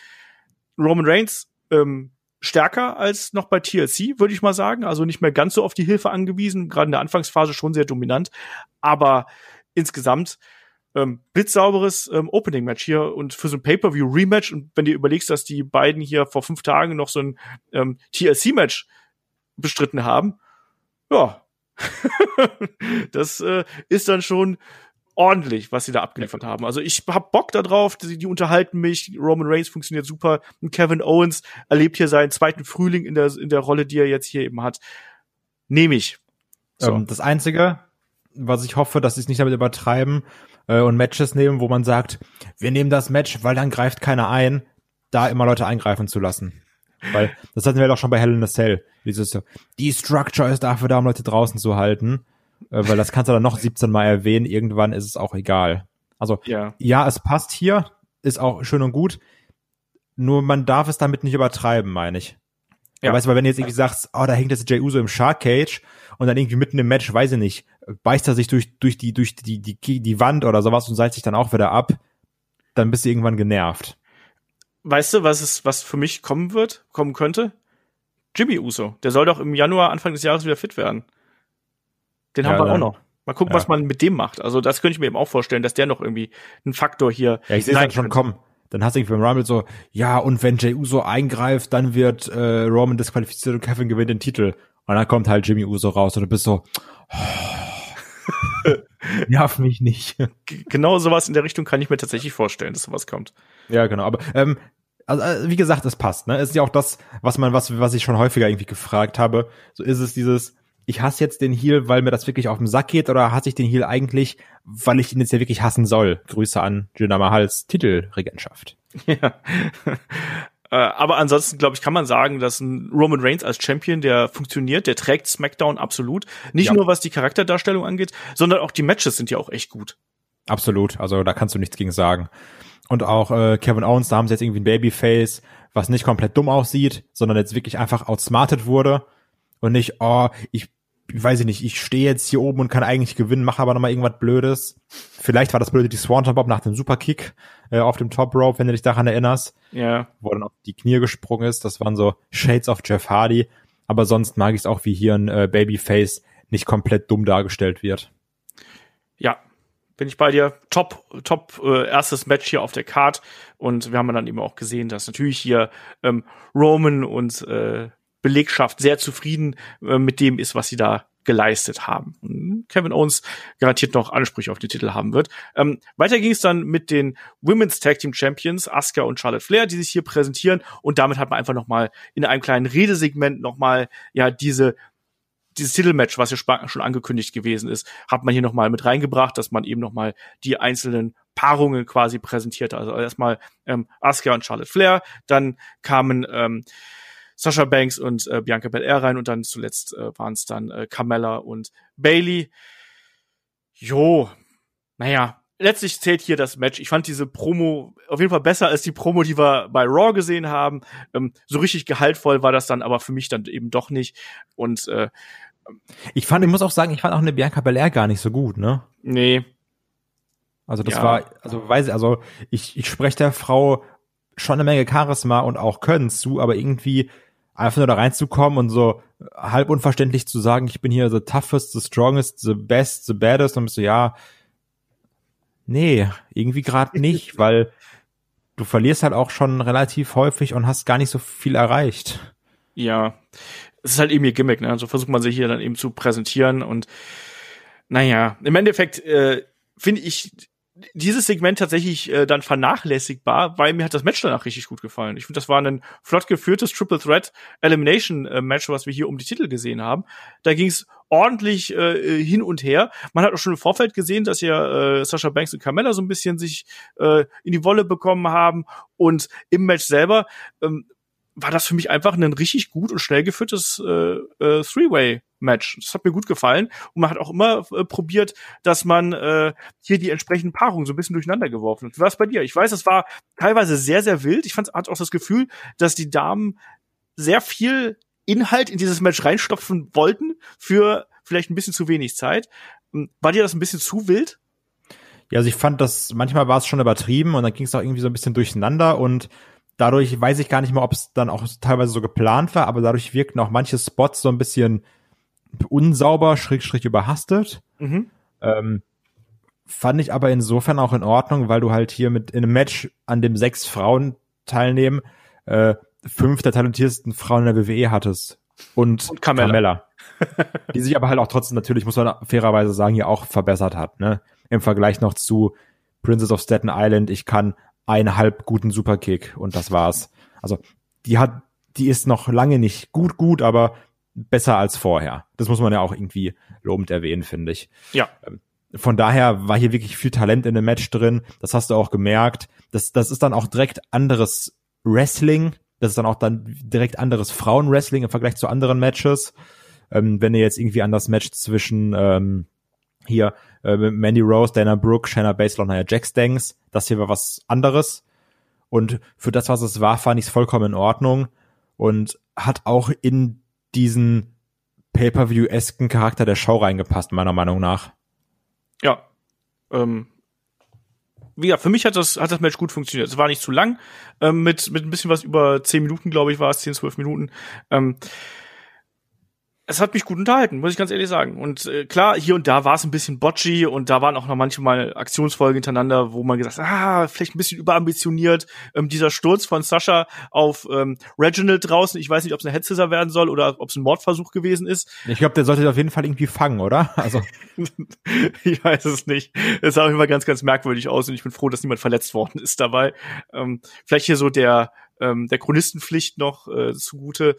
Roman Reigns ähm, stärker als noch bei TLC, würde ich mal sagen. Also nicht mehr ganz so auf die Hilfe angewiesen. Gerade in der Anfangsphase schon sehr dominant. Aber insgesamt ähm, blitzsauberes ähm, Opening-Match hier und für so ein Pay-Per-View-Rematch und wenn du überlegst, dass die beiden hier vor fünf Tagen noch so ein ähm, TLC-Match bestritten haben, ja, das äh, ist dann schon ordentlich, was sie da abgeliefert haben. Also ich hab Bock da drauf, die, die unterhalten mich, Roman Reigns funktioniert super, und Kevin Owens erlebt hier seinen zweiten Frühling in der, in der Rolle, die er jetzt hier eben hat. Nehme ich. So. Ähm, das Einzige, was ich hoffe, dass sie es nicht damit übertreiben, äh, und Matches nehmen, wo man sagt, wir nehmen das Match, weil dann greift keiner ein, da immer Leute eingreifen zu lassen. Weil das hatten wir doch schon bei Hell in a Cell. Dieses, die Structure ist dafür da, um Leute draußen zu halten. Äh, weil das kannst du dann noch 17 Mal erwähnen. Irgendwann ist es auch egal. Also, ja. ja, es passt hier, ist auch schön und gut. Nur man darf es damit nicht übertreiben, meine ich. Ja. Weißt du, weil wenn du jetzt irgendwie sagst, oh, da hängt jetzt Jey Uso im Shark Cage und dann irgendwie mitten im Match, weiß ich nicht, beißt er sich durch, durch die, durch die, die, die Wand oder sowas und seilt sich dann auch wieder ab, dann bist du irgendwann genervt. Weißt du, was es, was für mich kommen wird, kommen könnte? Jimmy Uso. Der soll doch im Januar, Anfang des Jahres wieder fit werden. Den ja, haben wir dann, auch noch. Mal gucken, ja. was man mit dem macht. Also das könnte ich mir eben auch vorstellen, dass der noch irgendwie ein Faktor hier. Ja, ich sehe es schon kommen. Dann hast du irgendwie beim Rumble so, ja, und wenn Jey Uso eingreift, dann wird äh, Roman disqualifiziert und Kevin gewinnt den Titel. Und dann kommt halt Jimmy Uso raus und du bist so, oh, nerv mich nicht. Genau sowas in der Richtung kann ich mir tatsächlich vorstellen, dass sowas kommt. Ja, genau. Aber ähm, also, äh, wie gesagt, es passt. Ne, es ist ja auch das, was man, was, was ich schon häufiger irgendwie gefragt habe. So ist es dieses, ich hasse jetzt den Heal, weil mir das wirklich auf den Sack geht, oder hasse ich den Heal eigentlich, weil ich ihn jetzt ja wirklich hassen soll? Grüße an Jinder Mahals Titelregentschaft. Ja. Äh, aber ansonsten, glaube ich, kann man sagen, dass ein Roman Reigns als Champion, der funktioniert, der trägt SmackDown absolut. Nicht ja. nur was die Charakterdarstellung angeht, sondern auch die Matches sind ja auch echt gut. Absolut, also da kannst du nichts gegen sagen. Und auch äh, Kevin Owens, da haben sie jetzt irgendwie ein Babyface, was nicht komplett dumm aussieht, sondern jetzt wirklich einfach outsmartet wurde und nicht, oh, ich weiß ich nicht, ich stehe jetzt hier oben und kann eigentlich gewinnen, mache aber nochmal irgendwas Blödes. Vielleicht war das Blöde die Swanton Bob nach dem Superkick äh, auf dem Top Rope, wenn du dich daran erinnerst. Ja. Wo dann auf die Knie gesprungen ist. Das waren so Shades of Jeff Hardy. Aber sonst mag ich es auch, wie hier ein äh, Babyface nicht komplett dumm dargestellt wird. Ja, bin ich bei dir. Top, top äh, erstes Match hier auf der Card. Und wir haben dann eben auch gesehen, dass natürlich hier ähm, Roman und äh, Belegschaft sehr zufrieden äh, mit dem ist, was sie da geleistet haben. Kevin Owens garantiert noch Ansprüche auf den Titel haben wird. Ähm, weiter ging es dann mit den Women's Tag Team Champions Asuka und Charlotte Flair, die sich hier präsentieren und damit hat man einfach noch mal in einem kleinen Redesegment noch mal ja diese dieses Titelmatch, was ja schon angekündigt gewesen ist, hat man hier noch mal mit reingebracht, dass man eben noch mal die einzelnen Paarungen quasi präsentiert. Also erstmal ähm, Asuka und Charlotte Flair, dann kamen ähm, Sasha Banks und äh, Bianca Belair rein und dann zuletzt äh, waren es dann äh, Carmella und Bailey. Jo, naja, letztlich zählt hier das Match. Ich fand diese Promo auf jeden Fall besser als die Promo, die wir bei Raw gesehen haben. Ähm, so richtig gehaltvoll war das dann aber für mich dann eben doch nicht. Und äh, ich fand, ich muss auch sagen, ich fand auch eine Bianca Belair gar nicht so gut, ne? Nee. Also das ja. war, also weiß ich, also ich, ich spreche der Frau schon eine Menge Charisma und auch Können zu, aber irgendwie einfach nur da reinzukommen und so halb unverständlich zu sagen, ich bin hier the toughest, the strongest, the best, the baddest und bist so, ja, nee, irgendwie gerade nicht, weil du verlierst halt auch schon relativ häufig und hast gar nicht so viel erreicht. Ja, es ist halt eben ihr Gimmick, ne? So also versucht man sich hier dann eben zu präsentieren und naja, im Endeffekt äh, finde ich dieses Segment tatsächlich äh, dann vernachlässigbar, weil mir hat das Match danach richtig gut gefallen. Ich finde, das war ein flott geführtes Triple Threat Elimination äh, Match, was wir hier um die Titel gesehen haben. Da ging es ordentlich äh, hin und her. Man hat auch schon im Vorfeld gesehen, dass ja äh, Sasha Banks und Carmella so ein bisschen sich äh, in die Wolle bekommen haben und im Match selber ähm, war das für mich einfach ein richtig gut und schnell geführtes äh, äh, Three-Way Match. Das hat mir gut gefallen und man hat auch immer äh, probiert, dass man äh, hier die entsprechenden Paarungen so ein bisschen durcheinander geworfen hat. Was bei dir? Ich weiß, es war teilweise sehr, sehr wild. Ich fand, hatte auch das Gefühl, dass die Damen sehr viel Inhalt in dieses Match reinstopfen wollten für vielleicht ein bisschen zu wenig Zeit. Hm, war dir das ein bisschen zu wild? Ja, also ich fand das, manchmal war es schon übertrieben und dann ging es auch irgendwie so ein bisschen durcheinander und dadurch weiß ich gar nicht mehr, ob es dann auch teilweise so geplant war, aber dadurch wirkten auch manche Spots so ein bisschen unsauber, schräg, schräg überhastet. Mhm. Ähm, fand ich aber insofern auch in Ordnung, weil du halt hier mit in einem Match, an dem sechs Frauen teilnehmen, äh, fünf der talentiertesten Frauen in der WWE hattest. Und, und Carmella. Carmella. die sich aber halt auch trotzdem natürlich, muss man fairerweise sagen, hier auch verbessert hat, ne? Im Vergleich noch zu Princess of Staten Island, ich kann einen halb guten Superkick und das war's. Also, die hat, die ist noch lange nicht gut, gut, aber besser als vorher. Das muss man ja auch irgendwie lobend erwähnen, finde ich. Ja. Ähm, von daher war hier wirklich viel Talent in dem Match drin. Das hast du auch gemerkt. Das, das ist dann auch direkt anderes Wrestling. Das ist dann auch dann direkt anderes Frauenwrestling im Vergleich zu anderen Matches. Ähm, wenn ihr jetzt irgendwie an das Match zwischen ähm, hier äh, Mandy Rose, Dana Brooke, Shanna Baszler und Nia Jax denkst, das hier war was anderes. Und für das, was es war, fand ich es vollkommen in Ordnung und hat auch in diesen Pay-per-view-esken Charakter der Show reingepasst, meiner Meinung nach. Ja. Ähm, gesagt, für mich hat das, hat das Match gut funktioniert. Es war nicht zu lang, ähm, mit, mit ein bisschen was über zehn Minuten, glaube ich, war es, zehn, zwölf Minuten. Ähm, es hat mich gut unterhalten, muss ich ganz ehrlich sagen. Und äh, klar, hier und da war es ein bisschen botchy und da waren auch noch manchmal Aktionsfolgen hintereinander, wo man gesagt hat, ah, vielleicht ein bisschen überambitioniert. Ähm, dieser Sturz von Sascha auf ähm, Reginald draußen, ich weiß nicht, ob es eine Headscissor werden soll oder ob es ein Mordversuch gewesen ist. Ich glaube, der sollte auf jeden Fall irgendwie fangen, oder? Also ich weiß es nicht. Es sah auch immer ganz, ganz merkwürdig aus und ich bin froh, dass niemand verletzt worden ist dabei. Ähm, vielleicht hier so der ähm, der Chronistenpflicht noch äh, zugute.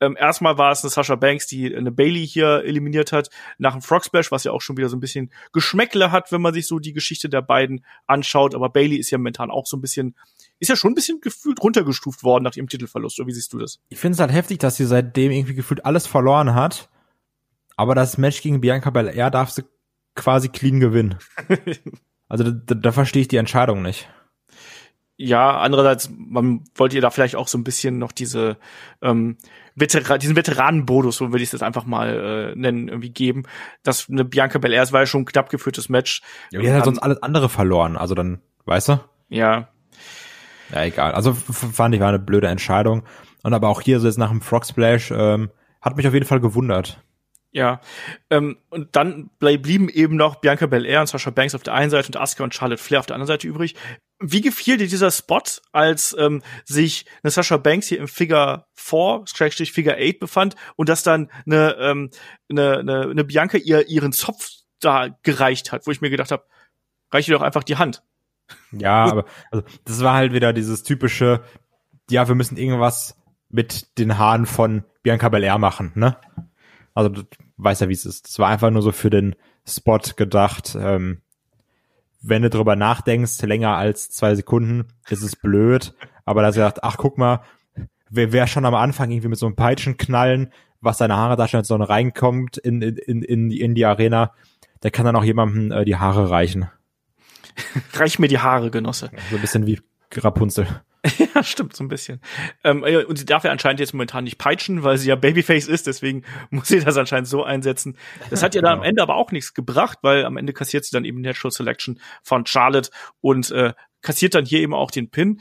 Ähm, erstmal war es eine Sasha Banks, die eine Bailey hier eliminiert hat, nach dem Frog Splash, was ja auch schon wieder so ein bisschen Geschmäckle hat, wenn man sich so die Geschichte der beiden anschaut. Aber Bailey ist ja momentan auch so ein bisschen, ist ja schon ein bisschen gefühlt runtergestuft worden nach ihrem Titelverlust. Oder wie siehst du das? Ich finde es halt heftig, dass sie seitdem irgendwie gefühlt alles verloren hat. Aber das Match gegen Bianca Belair darf sie quasi clean gewinnen. also da, da verstehe ich die Entscheidung nicht ja, andererseits, man wollte ihr da vielleicht auch so ein bisschen noch diese ähm, Veteran, diesen Veteranenbonus, so würde ich es jetzt einfach mal äh, nennen, irgendwie geben. Das eine Bianca Belair, es war ja schon ein knapp geführtes Match. Ja, die hat sonst alles andere verloren, also dann, weißt du? Ja. Ja, egal. Also fand ich war eine blöde Entscheidung. Und aber auch hier so jetzt nach dem Frog Splash ähm, hat mich auf jeden Fall gewundert. Ja, ähm, und dann blieben eben noch Bianca Belair und Sasha Banks auf der einen Seite und Asuka und Charlotte Flair auf der anderen Seite übrig. Wie gefiel dir dieser Spot, als ähm, sich eine Sasha Banks hier im Figure 4, Schrägstrich Figure 8 befand und dass dann eine, ähm, eine, eine, eine Bianca ihr ihren Zopf da gereicht hat, wo ich mir gedacht habe, reiche doch einfach die Hand. Ja, aber also, das war halt wieder dieses typische, ja, wir müssen irgendwas mit den Haaren von Bianca Belair machen, ne? Also du weißt ja, wie es ist. Das war einfach nur so für den Spot gedacht. Ähm, wenn du drüber nachdenkst, länger als zwei Sekunden, ist es blöd. Aber da sagt, ach guck mal, wer, wer schon am Anfang irgendwie mit so einem Peitschenknallen, was seine Haare darstellt, so reinkommt in, in, in, in die Arena, der kann dann auch jemandem äh, die Haare reichen. Reich mir die Haare, Genosse. So ein bisschen wie Rapunzel. Ja, stimmt, so ein bisschen. Ähm, und sie darf ja anscheinend jetzt momentan nicht peitschen, weil sie ja Babyface ist, deswegen muss sie das anscheinend so einsetzen. Das hat ihr dann genau. am Ende aber auch nichts gebracht, weil am Ende kassiert sie dann eben Natural Selection von Charlotte und äh, kassiert dann hier eben auch den Pin.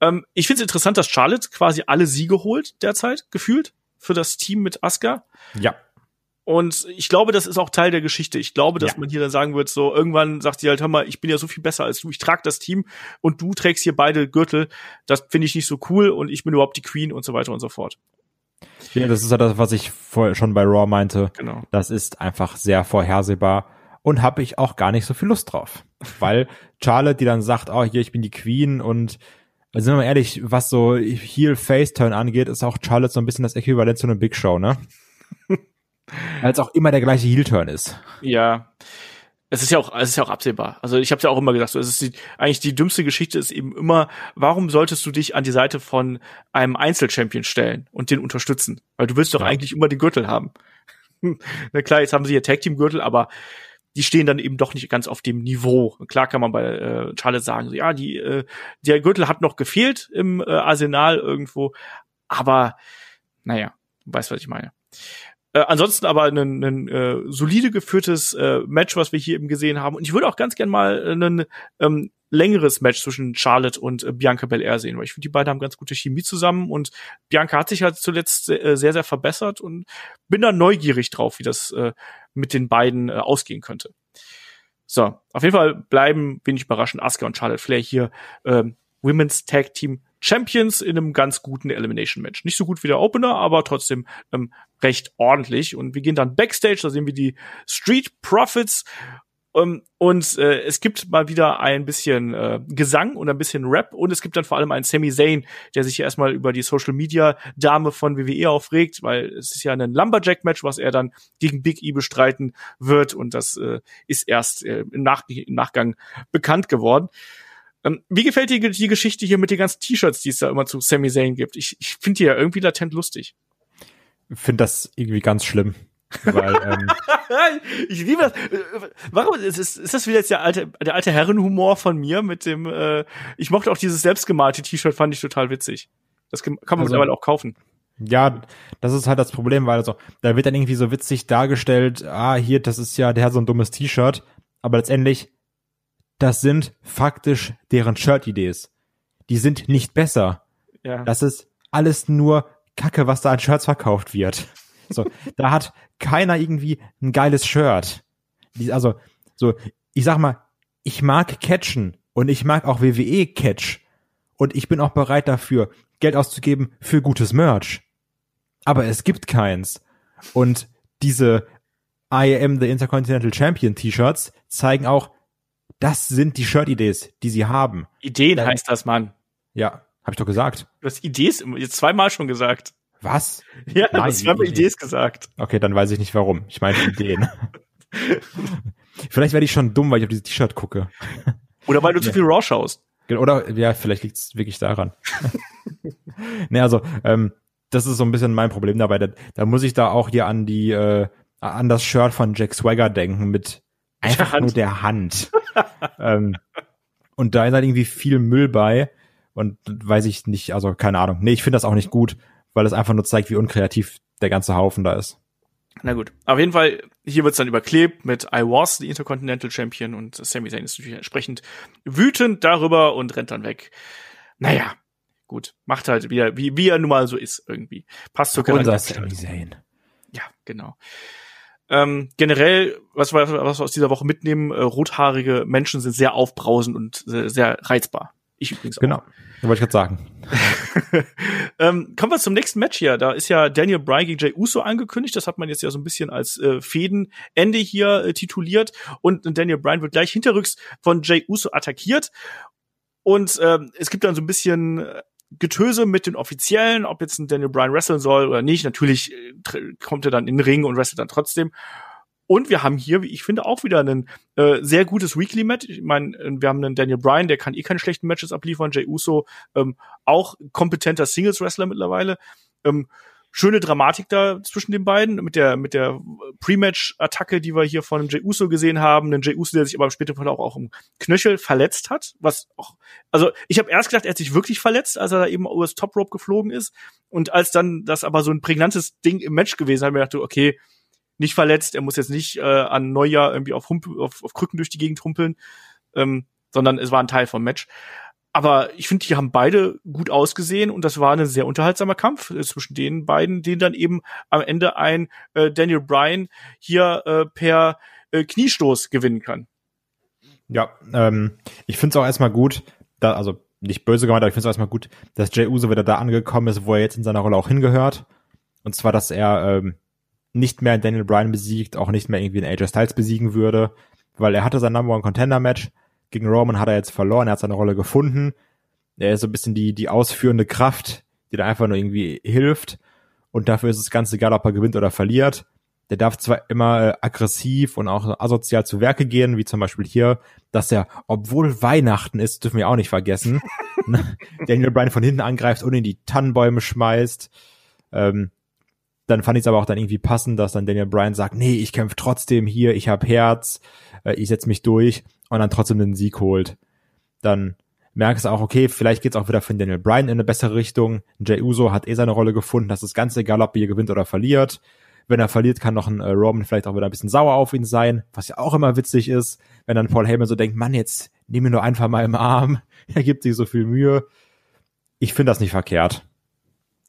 Ähm, ich finde es interessant, dass Charlotte quasi alle Siege holt derzeit, gefühlt, für das Team mit Asuka. Ja. Und ich glaube, das ist auch Teil der Geschichte. Ich glaube, dass ja. man hier dann sagen wird, so irgendwann sagt sie halt, hör mal, ich bin ja so viel besser als du, ich trage das Team und du trägst hier beide Gürtel. Das finde ich nicht so cool und ich bin überhaupt die Queen und so weiter und so fort. Ja, das ist ja das, was ich vorher schon bei Raw meinte. Genau. Das ist einfach sehr vorhersehbar und habe ich auch gar nicht so viel Lust drauf. Weil Charlotte, die dann sagt, oh, hier, ich bin die Queen und also sind wir mal ehrlich, was so Heel-Face-Turn angeht, ist auch Charlotte so ein bisschen das Äquivalent zu einer Big Show, ne? Weil es auch immer der gleiche Heel-Turn ist. Ja. Es ist ja auch, es ist ja auch absehbar. Also ich habe ja auch immer gesagt, so, es ist die, eigentlich die dümmste Geschichte ist eben immer, warum solltest du dich an die Seite von einem Einzelchampion stellen und den unterstützen? Weil du willst doch ja. eigentlich immer den Gürtel haben. Na klar, jetzt haben sie ihr Tag Team Gürtel, aber die stehen dann eben doch nicht ganz auf dem Niveau. Klar kann man bei äh, Charlotte sagen, so, ja, die äh, der Gürtel hat noch gefehlt im äh, Arsenal irgendwo, aber naja, du weißt, was ich meine. Äh, ansonsten aber ein, ein äh, solide geführtes äh, Match, was wir hier eben gesehen haben. Und ich würde auch ganz gern mal ein ähm, längeres Match zwischen Charlotte und äh, Bianca Belair sehen, weil ich finde, die beiden haben ganz gute Chemie zusammen und Bianca hat sich halt zuletzt äh, sehr, sehr verbessert und bin da neugierig drauf, wie das äh, mit den beiden äh, ausgehen könnte. So, auf jeden Fall bleiben, wenig überraschend, Asuka und Charlotte Flair hier äh, Women's Tag Team Champions in einem ganz guten Elimination Match. Nicht so gut wie der Opener, aber trotzdem ähm, recht ordentlich. Und wir gehen dann backstage, da sehen wir die Street Profits. Ähm, und äh, es gibt mal wieder ein bisschen äh, Gesang und ein bisschen Rap und es gibt dann vor allem einen Sami Zayn, der sich hier erstmal über die Social Media Dame von WWE aufregt, weil es ist ja ein Lumberjack Match, was er dann gegen Big E bestreiten wird und das äh, ist erst äh, im, Nach im Nachgang bekannt geworden. Ähm, wie gefällt dir die Geschichte hier mit den ganzen T-Shirts, die es da immer zu Sami Zayn gibt? Ich, ich finde die ja irgendwie latent lustig. Finde das irgendwie ganz schlimm. Weil, ähm, ich liebe das. Warum ist, ist das wieder jetzt der alte, der alte Herrenhumor von mir mit dem, äh, ich mochte auch dieses selbstgemalte T-Shirt, fand ich total witzig. Das kann man also, mittlerweile auch kaufen. Ja, das ist halt das Problem, weil also, da wird dann irgendwie so witzig dargestellt, ah, hier, das ist ja, der hat so ein dummes T-Shirt, aber letztendlich das sind faktisch deren Shirt-Idees. Die sind nicht besser. Ja. Das ist alles nur Kacke, was da an Shirts verkauft wird. So, da hat keiner irgendwie ein geiles Shirt. Die, also, so, ich sag mal, ich mag Catchen und ich mag auch WWE Catch. Und ich bin auch bereit dafür, Geld auszugeben für gutes Merch. Aber es gibt keins. Und diese I am the Intercontinental Champion T-Shirts zeigen auch, das sind die Shirt-Idees, die sie haben. Ideen Dann, heißt das, Mann. Ja, habe ich doch gesagt. Du hast Idees jetzt zweimal schon gesagt. Was? Ja, du hast zweimal Idees gesagt. Okay, dann weiß ich nicht warum. Ich meine Ideen. vielleicht werde ich schon dumm, weil ich auf dieses T-Shirt gucke. Oder weil du zu viel Raw schaust. Oder ja, vielleicht liegt es wirklich daran. ne, also ähm, das ist so ein bisschen mein Problem dabei. Da, da muss ich da auch hier an die äh, an das Shirt von Jack Swagger denken mit einfach der nur der Hand. ähm, und da ist halt irgendwie viel Müll bei und weiß ich nicht, also keine Ahnung. Nee, ich finde das auch nicht gut, weil es einfach nur zeigt, wie unkreativ der ganze Haufen da ist. Na gut. Auf jeden Fall, hier wird's dann überklebt mit I was the Intercontinental Champion und Sami Zayn ist natürlich entsprechend wütend darüber und rennt dann weg. Naja, gut. Macht halt wieder, wie, wie er nun mal so ist irgendwie. Passt zur Unser Sami Zayn. Ja, genau. Ähm, generell, was wir, was wir aus dieser Woche mitnehmen, äh, rothaarige Menschen sind sehr aufbrausend und sehr, sehr reizbar. Ich übrigens auch. Genau, wollte ich gerade sagen. ähm, kommen wir zum nächsten Match hier. Da ist ja Daniel Bryan gegen Jay Uso angekündigt. Das hat man jetzt ja so ein bisschen als äh, Fädenende hier äh, tituliert. Und Daniel Bryan wird gleich hinterrücks von Jay Uso attackiert. Und ähm, es gibt dann so ein bisschen äh, Getöse mit den Offiziellen, ob jetzt ein Daniel Bryan wresteln soll oder nicht. Natürlich äh, kommt er dann in den Ring und wrestelt dann trotzdem. Und wir haben hier, wie ich finde, auch wieder ein äh, sehr gutes Weekly-Match. Ich meine, äh, wir haben einen Daniel Bryan, der kann eh keine schlechten Matches abliefern. Jay Uso, ähm, auch kompetenter Singles-Wrestler mittlerweile. Ähm, schöne Dramatik da zwischen den beiden mit der mit der Pre-Match-Attacke, die wir hier von Jey Uso gesehen haben, ein Jey Uso, der sich aber im späteren Fall auch, im Knöchel verletzt hat, was auch also ich habe erst gedacht, er hat sich wirklich verletzt, als er da eben über das Top Rope geflogen ist und als dann das aber so ein prägnantes Ding im Match gewesen, habe ich gedacht, okay, nicht verletzt, er muss jetzt nicht äh, an Neujahr irgendwie auf, Hump auf, auf Krücken durch die Gegend humpeln, ähm, sondern es war ein Teil vom Match. Aber ich finde, die haben beide gut ausgesehen und das war ein sehr unterhaltsamer Kampf äh, zwischen den beiden, den dann eben am Ende ein äh, Daniel Bryan hier äh, per äh, Kniestoß gewinnen kann. Ja, ähm, ich finde es auch erstmal gut, da, also nicht böse gemeint, aber ich finde es auch erstmal gut, dass Jay Uso wieder da angekommen ist, wo er jetzt in seiner Rolle auch hingehört. Und zwar, dass er ähm, nicht mehr Daniel Bryan besiegt, auch nicht mehr irgendwie einen AJ Styles besiegen würde, weil er hatte sein Number One Contender Match gegen Roman hat er jetzt verloren, er hat seine Rolle gefunden. Er ist so ein bisschen die, die ausführende Kraft, die da einfach nur irgendwie hilft. Und dafür ist es ganz egal, ob er gewinnt oder verliert. Der darf zwar immer äh, aggressiv und auch asozial zu Werke gehen, wie zum Beispiel hier, dass er, obwohl Weihnachten ist, dürfen wir auch nicht vergessen, ne, Daniel Bryan von hinten angreift und in die Tannenbäume schmeißt. Ähm, dann fand ich es aber auch dann irgendwie passend, dass dann Daniel Bryan sagt, nee, ich kämpfe trotzdem hier, ich habe Herz, äh, ich setz mich durch und dann trotzdem den Sieg holt. Dann merkst du auch, okay, vielleicht geht's auch wieder für Daniel Bryan in eine bessere Richtung. Jay Uso hat eh seine Rolle gefunden, das ist ganz egal, ob er gewinnt oder verliert. Wenn er verliert, kann noch ein äh, Roman vielleicht auch wieder ein bisschen sauer auf ihn sein, was ja auch immer witzig ist, wenn dann Paul Heyman so denkt, Mann, jetzt nimm ihn nur einfach mal im Arm, er gibt sich so viel Mühe. Ich finde das nicht verkehrt.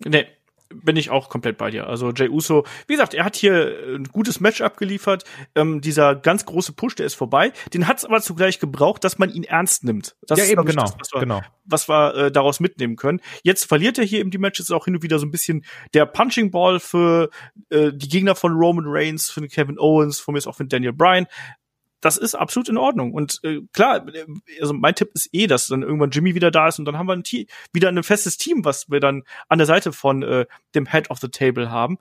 Nee, bin ich auch komplett bei dir. Also Jay Uso, wie gesagt, er hat hier ein gutes Match abgeliefert. Ähm, dieser ganz große Push, der ist vorbei. Den hat es aber zugleich gebraucht, dass man ihn ernst nimmt. Das ja, ist, eben, genau, das, was wir, genau. Was wir äh, daraus mitnehmen können. Jetzt verliert er hier eben die Matches auch hin und wieder so ein bisschen der Punching Ball für äh, die Gegner von Roman Reigns, für Kevin Owens, von mir ist auch für Daniel Bryan das ist absolut in Ordnung. Und äh, klar, also mein Tipp ist eh, dass dann irgendwann Jimmy wieder da ist und dann haben wir ein Team, wieder ein festes Team, was wir dann an der Seite von äh, dem Head of the Table haben.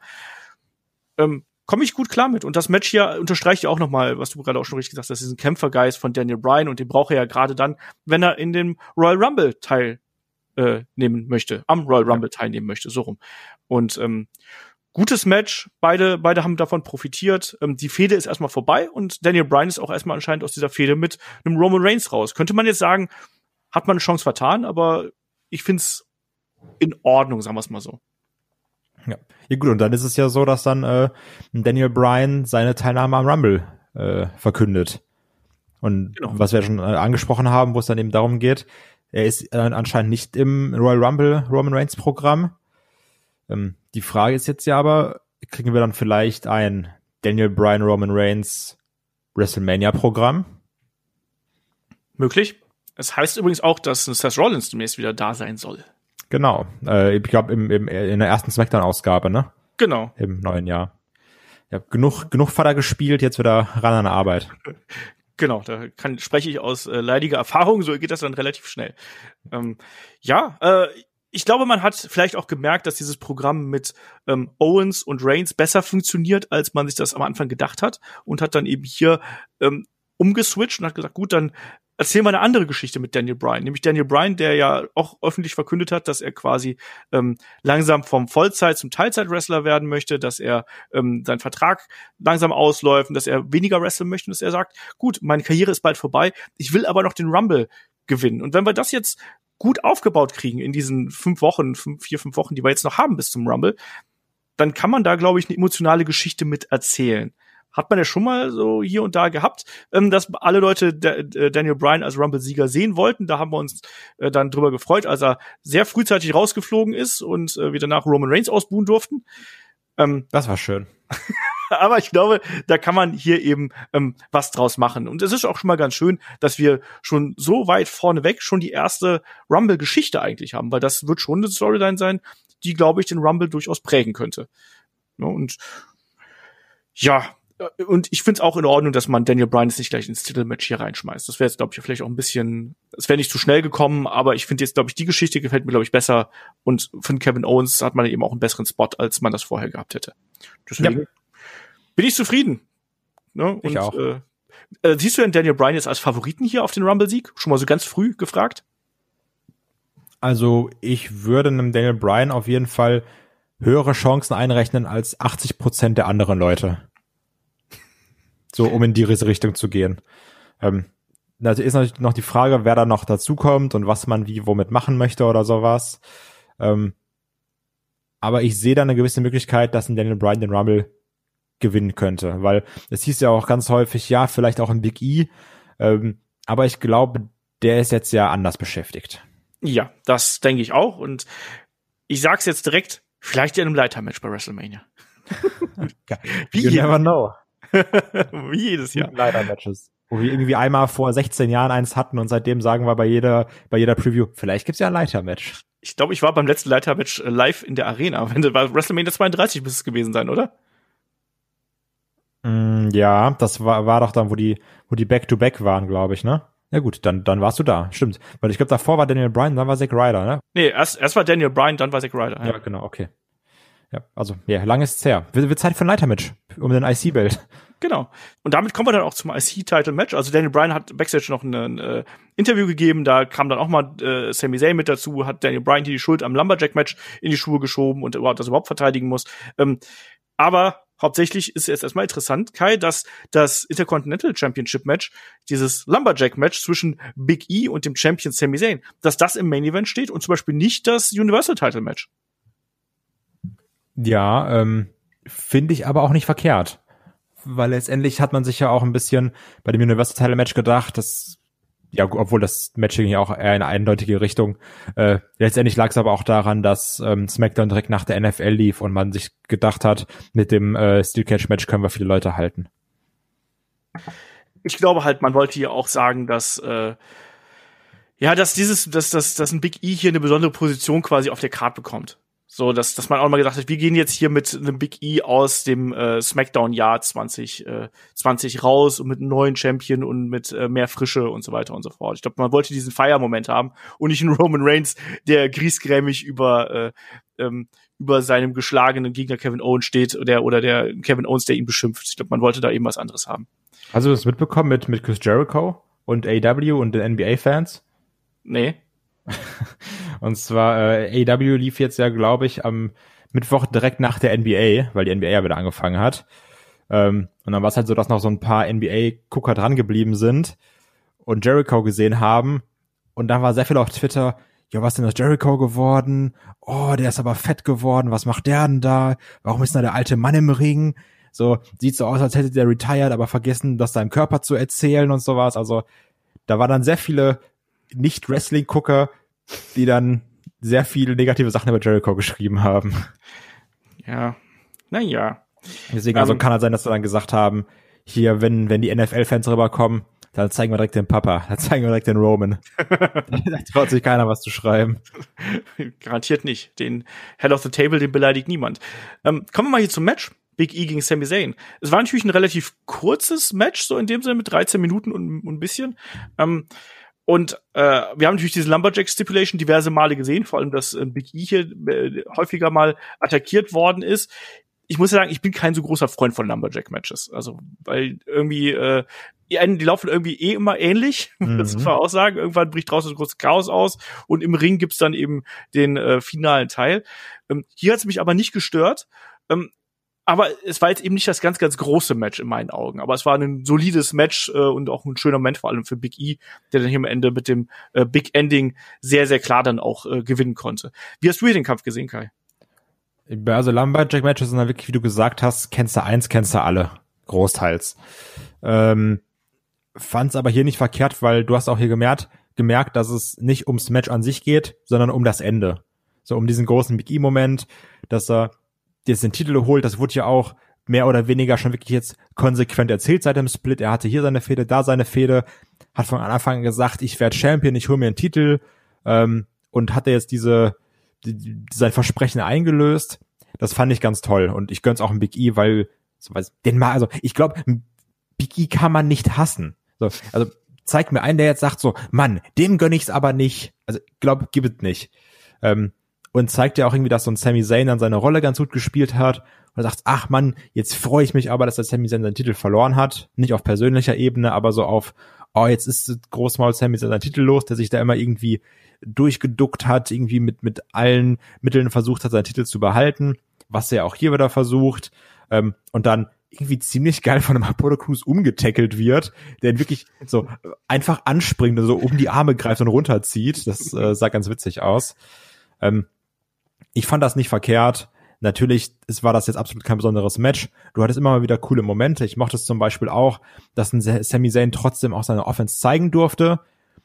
Ähm, Komme ich gut klar mit. Und das Match hier unterstreicht ja auch nochmal, was du gerade auch schon richtig gesagt hast, diesen Kämpfergeist von Daniel Bryan und den braucht er ja gerade dann, wenn er in dem Royal Rumble teil äh, möchte, am Royal Rumble teilnehmen möchte, so rum. Und ähm, gutes Match. Beide, beide haben davon profitiert. Ähm, die Fehde ist erstmal vorbei und Daniel Bryan ist auch erstmal anscheinend aus dieser Fehde mit einem Roman Reigns raus. Könnte man jetzt sagen, hat man eine Chance vertan, aber ich find's in Ordnung, sagen wir es mal so. Ja. ja gut, und dann ist es ja so, dass dann äh, Daniel Bryan seine Teilnahme am Rumble äh, verkündet. Und genau. was wir schon äh, angesprochen haben, wo es dann eben darum geht, er ist äh, anscheinend nicht im Royal Rumble Roman Reigns Programm. Ähm, die Frage ist jetzt ja aber, kriegen wir dann vielleicht ein Daniel Bryan Roman Reigns WrestleMania Programm? Möglich. Es heißt übrigens auch, dass Seth Rollins demnächst wieder da sein soll. Genau. Äh, ich glaube im, im, in der ersten Smackdown-Ausgabe, ne? Genau. Im neuen Jahr. Ich habe genug, genug Vater gespielt, jetzt wieder ran an der Arbeit. Genau, da kann, spreche ich aus äh, leidiger Erfahrung, so geht das dann relativ schnell. Ähm, ja, äh, ich glaube, man hat vielleicht auch gemerkt, dass dieses Programm mit ähm, Owens und Reigns besser funktioniert, als man sich das am Anfang gedacht hat und hat dann eben hier ähm, umgeswitcht und hat gesagt, gut, dann erzählen wir eine andere Geschichte mit Daniel Bryan. Nämlich Daniel Bryan, der ja auch öffentlich verkündet hat, dass er quasi ähm, langsam vom Vollzeit zum Teilzeit-Wrestler werden möchte, dass er ähm, sein Vertrag langsam ausläuft und dass er weniger wresteln möchte und dass er sagt, gut, meine Karriere ist bald vorbei, ich will aber noch den Rumble gewinnen. Und wenn wir das jetzt gut aufgebaut kriegen in diesen fünf Wochen, fünf, vier, fünf Wochen, die wir jetzt noch haben bis zum Rumble, dann kann man da, glaube ich, eine emotionale Geschichte mit erzählen. Hat man ja schon mal so hier und da gehabt, ähm, dass alle Leute äh, Daniel Bryan als Rumble-Sieger sehen wollten. Da haben wir uns äh, dann drüber gefreut, als er sehr frühzeitig rausgeflogen ist und äh, wir danach Roman Reigns ausbuhen durften. Ähm, das war schön. aber ich glaube, da kann man hier eben ähm, was draus machen. Und es ist auch schon mal ganz schön, dass wir schon so weit vorneweg schon die erste Rumble-Geschichte eigentlich haben, weil das wird schon eine Storyline sein, die, glaube ich, den Rumble durchaus prägen könnte. Ja, und ja, äh, und ich finde es auch in Ordnung, dass man Daniel Bryan jetzt nicht gleich ins Titelmatch hier reinschmeißt. Das wäre jetzt, glaube ich, vielleicht auch ein bisschen, es wäre nicht zu schnell gekommen, aber ich finde jetzt, glaube ich, die Geschichte gefällt mir, glaube ich, besser. Und von Kevin Owens hat man eben auch einen besseren Spot, als man das vorher gehabt hätte. Deswegen ja. Bin ich zufrieden. Ne? Und, ich auch. Äh, äh, siehst du denn Daniel Bryan jetzt als Favoriten hier auf den Rumble-Sieg? Schon mal so ganz früh gefragt? Also ich würde einem Daniel Bryan auf jeden Fall höhere Chancen einrechnen als 80 Prozent der anderen Leute. So, um in diese Richtung zu gehen. Ähm, da ist natürlich noch die Frage, wer da noch dazukommt und was man wie womit machen möchte oder sowas. Ähm, aber ich sehe da eine gewisse Möglichkeit, dass ein Daniel Bryan den Rumble gewinnen könnte, weil es hieß ja auch ganz häufig, ja, vielleicht auch ein Big E, ähm, aber ich glaube, der ist jetzt ja anders beschäftigt. Ja, das denke ich auch und ich sag's jetzt direkt, vielleicht in einem Leitermatch bei WrestleMania. Wie you never know. Wie jedes Jahr. Leitermatches. Wo wir irgendwie einmal vor 16 Jahren eins hatten und seitdem sagen wir bei jeder, bei jeder Preview, vielleicht gibt's ja ein Leitermatch. Ich glaube, ich war beim letzten Leitermatch äh, live in der Arena. Wenn war WrestleMania 32 müsste es gewesen sein, oder? Mm, ja, das war, war doch dann, wo die, wo die Back-to-Back -back waren, glaube ich, ne? Ja gut, dann, dann warst du da, stimmt. Weil ich glaube, davor war Daniel Bryan, dann war Zack Ryder, ne? Nee, erst, erst war Daniel Bryan, dann war Zack Ryder. Ja, ja genau, okay. Ja, also, ja, lang ist's her. Wird, wird Zeit für ein Leitermatch um den IC-Belt. Genau. Und damit kommen wir dann auch zum IC-Title-Match. Also Daniel Bryan hat Backstage noch ein, ein äh, Interview gegeben, da kam dann auch mal äh, Sami Zayn mit dazu, hat Daniel Bryan hier die Schuld am Lumberjack-Match in die Schuhe geschoben und überhaupt das überhaupt verteidigen muss. Ähm, aber hauptsächlich ist jetzt erstmal interessant, Kai, dass das Intercontinental Championship Match, dieses Lumberjack Match zwischen Big E und dem Champion Sami Zayn, dass das im Main Event steht und zum Beispiel nicht das Universal Title Match. Ja, ähm, finde ich aber auch nicht verkehrt weil letztendlich hat man sich ja auch ein bisschen bei dem Universal Title Match gedacht, dass ja, obwohl das Match ging ja auch eher in eine eindeutige Richtung. Äh, letztendlich lag es aber auch daran, dass ähm, SmackDown direkt nach der NFL lief und man sich gedacht hat, mit dem äh, Steel Cage Match können wir viele Leute halten. Ich glaube halt, man wollte hier auch sagen, dass äh, ja, dass dieses, dass, dass, dass ein Big E hier eine besondere Position quasi auf der Card bekommt. So, dass, dass man auch mal gedacht hat, wir gehen jetzt hier mit einem Big E aus dem äh, SmackDown-Jahr 2020 äh, 20 raus und mit einem neuen Champion und mit äh, mehr Frische und so weiter und so fort. Ich glaube, man wollte diesen Feiermoment haben und nicht einen Roman Reigns, der griesgrämig über äh, ähm, über seinem geschlagenen Gegner Kevin Owens steht oder oder der Kevin Owens, der ihn beschimpft. Ich glaube, man wollte da eben was anderes haben. Hast du das mitbekommen mit mit Chris Jericho und AW und den NBA-Fans? Nee. Und zwar äh, AW lief jetzt ja, glaube ich, am Mittwoch direkt nach der NBA, weil die NBA ja wieder angefangen hat. Ähm, und dann war es halt so, dass noch so ein paar NBA-Gucker dran geblieben sind und Jericho gesehen haben. Und dann war sehr viel auf Twitter, ja, was ist denn aus Jericho geworden? Oh, der ist aber fett geworden. Was macht der denn da? Warum ist denn da der alte Mann im Ring? So, sieht so aus, als hätte der retired, aber vergessen, das seinem Körper zu erzählen und sowas. Also, da war dann sehr viele Nicht-Wrestling-Gucker, die dann sehr viele negative Sachen über Jericho geschrieben haben. Ja, naja. Deswegen, also um, ähm, kann halt sein, dass wir dann gesagt haben, hier, wenn, wenn die NFL-Fans rüberkommen, dann zeigen wir direkt den Papa, dann zeigen wir direkt den Roman. da traut sich keiner was zu schreiben. Garantiert nicht. Den Hell of the Table, den beleidigt niemand. Ähm, kommen wir mal hier zum Match. Big E gegen Sami Zayn. Es war natürlich ein relativ kurzes Match, so in dem Sinne mit 13 Minuten und, und ein bisschen. Ähm, und äh, wir haben natürlich diese Lumberjack Stipulation diverse Male gesehen, vor allem, dass äh, Big E hier äh, häufiger mal attackiert worden ist. Ich muss sagen, ich bin kein so großer Freund von Lumberjack-Matches. Also, weil irgendwie, äh, die, die laufen irgendwie eh immer ähnlich, mhm. das muss man auch sagen. Irgendwann bricht draußen so großes Chaos aus und im Ring gibt's dann eben den äh, finalen Teil. Ähm, hier hat's mich aber nicht gestört. Ähm, aber es war jetzt eben nicht das ganz, ganz große Match in meinen Augen. Aber es war ein solides Match äh, und auch ein schöner Moment vor allem für Big E, der dann hier am Ende mit dem äh, Big Ending sehr, sehr klar dann auch äh, gewinnen konnte. Wie hast du hier den Kampf gesehen, Kai? Also Lumberjack-Matches sind dann wirklich, wie du gesagt hast, kennst du eins, kennst du alle. Großteils. Ähm, Fand es aber hier nicht verkehrt, weil du hast auch hier gemerkt, gemerkt, dass es nicht ums Match an sich geht, sondern um das Ende. So um diesen großen Big E-Moment, dass er jetzt den Titel holt, das wurde ja auch mehr oder weniger schon wirklich jetzt konsequent erzählt seit dem Split. Er hatte hier seine Fehde, da seine Fehde, hat von Anfang an gesagt, ich werde Champion, ich hole mir einen Titel ähm, und hatte jetzt diese die, sein Versprechen eingelöst. Das fand ich ganz toll und ich gönn's auch ein Big E, weil so weiß, den mal, also ich glaube, Big E kann man nicht hassen. So, also zeig mir einen, der jetzt sagt so, Mann, dem gönn ich's aber nicht. Also glaub, gibt es nicht. Ähm, und zeigt ja auch irgendwie, dass so ein Sami Zayn dann seine Rolle ganz gut gespielt hat und sagt, ach man, jetzt freue ich mich aber, dass der Sami Zayn seinen Titel verloren hat, nicht auf persönlicher Ebene, aber so auf, oh, jetzt ist Großmaul Sami Zayn seinen Titel los, der sich da immer irgendwie durchgeduckt hat, irgendwie mit mit allen Mitteln versucht hat, seinen Titel zu behalten, was er auch hier wieder versucht ähm, und dann irgendwie ziemlich geil von einem Apollo Crews umgetackelt wird, der wirklich so einfach anspringt und so um die Arme greift und runterzieht. Das äh, sah ganz witzig aus. Ähm, ich fand das nicht verkehrt. Natürlich es war das jetzt absolut kein besonderes Match. Du hattest immer mal wieder coole Momente. Ich mochte es zum Beispiel auch, dass ein Sami Zayn trotzdem auch seine Offense zeigen durfte.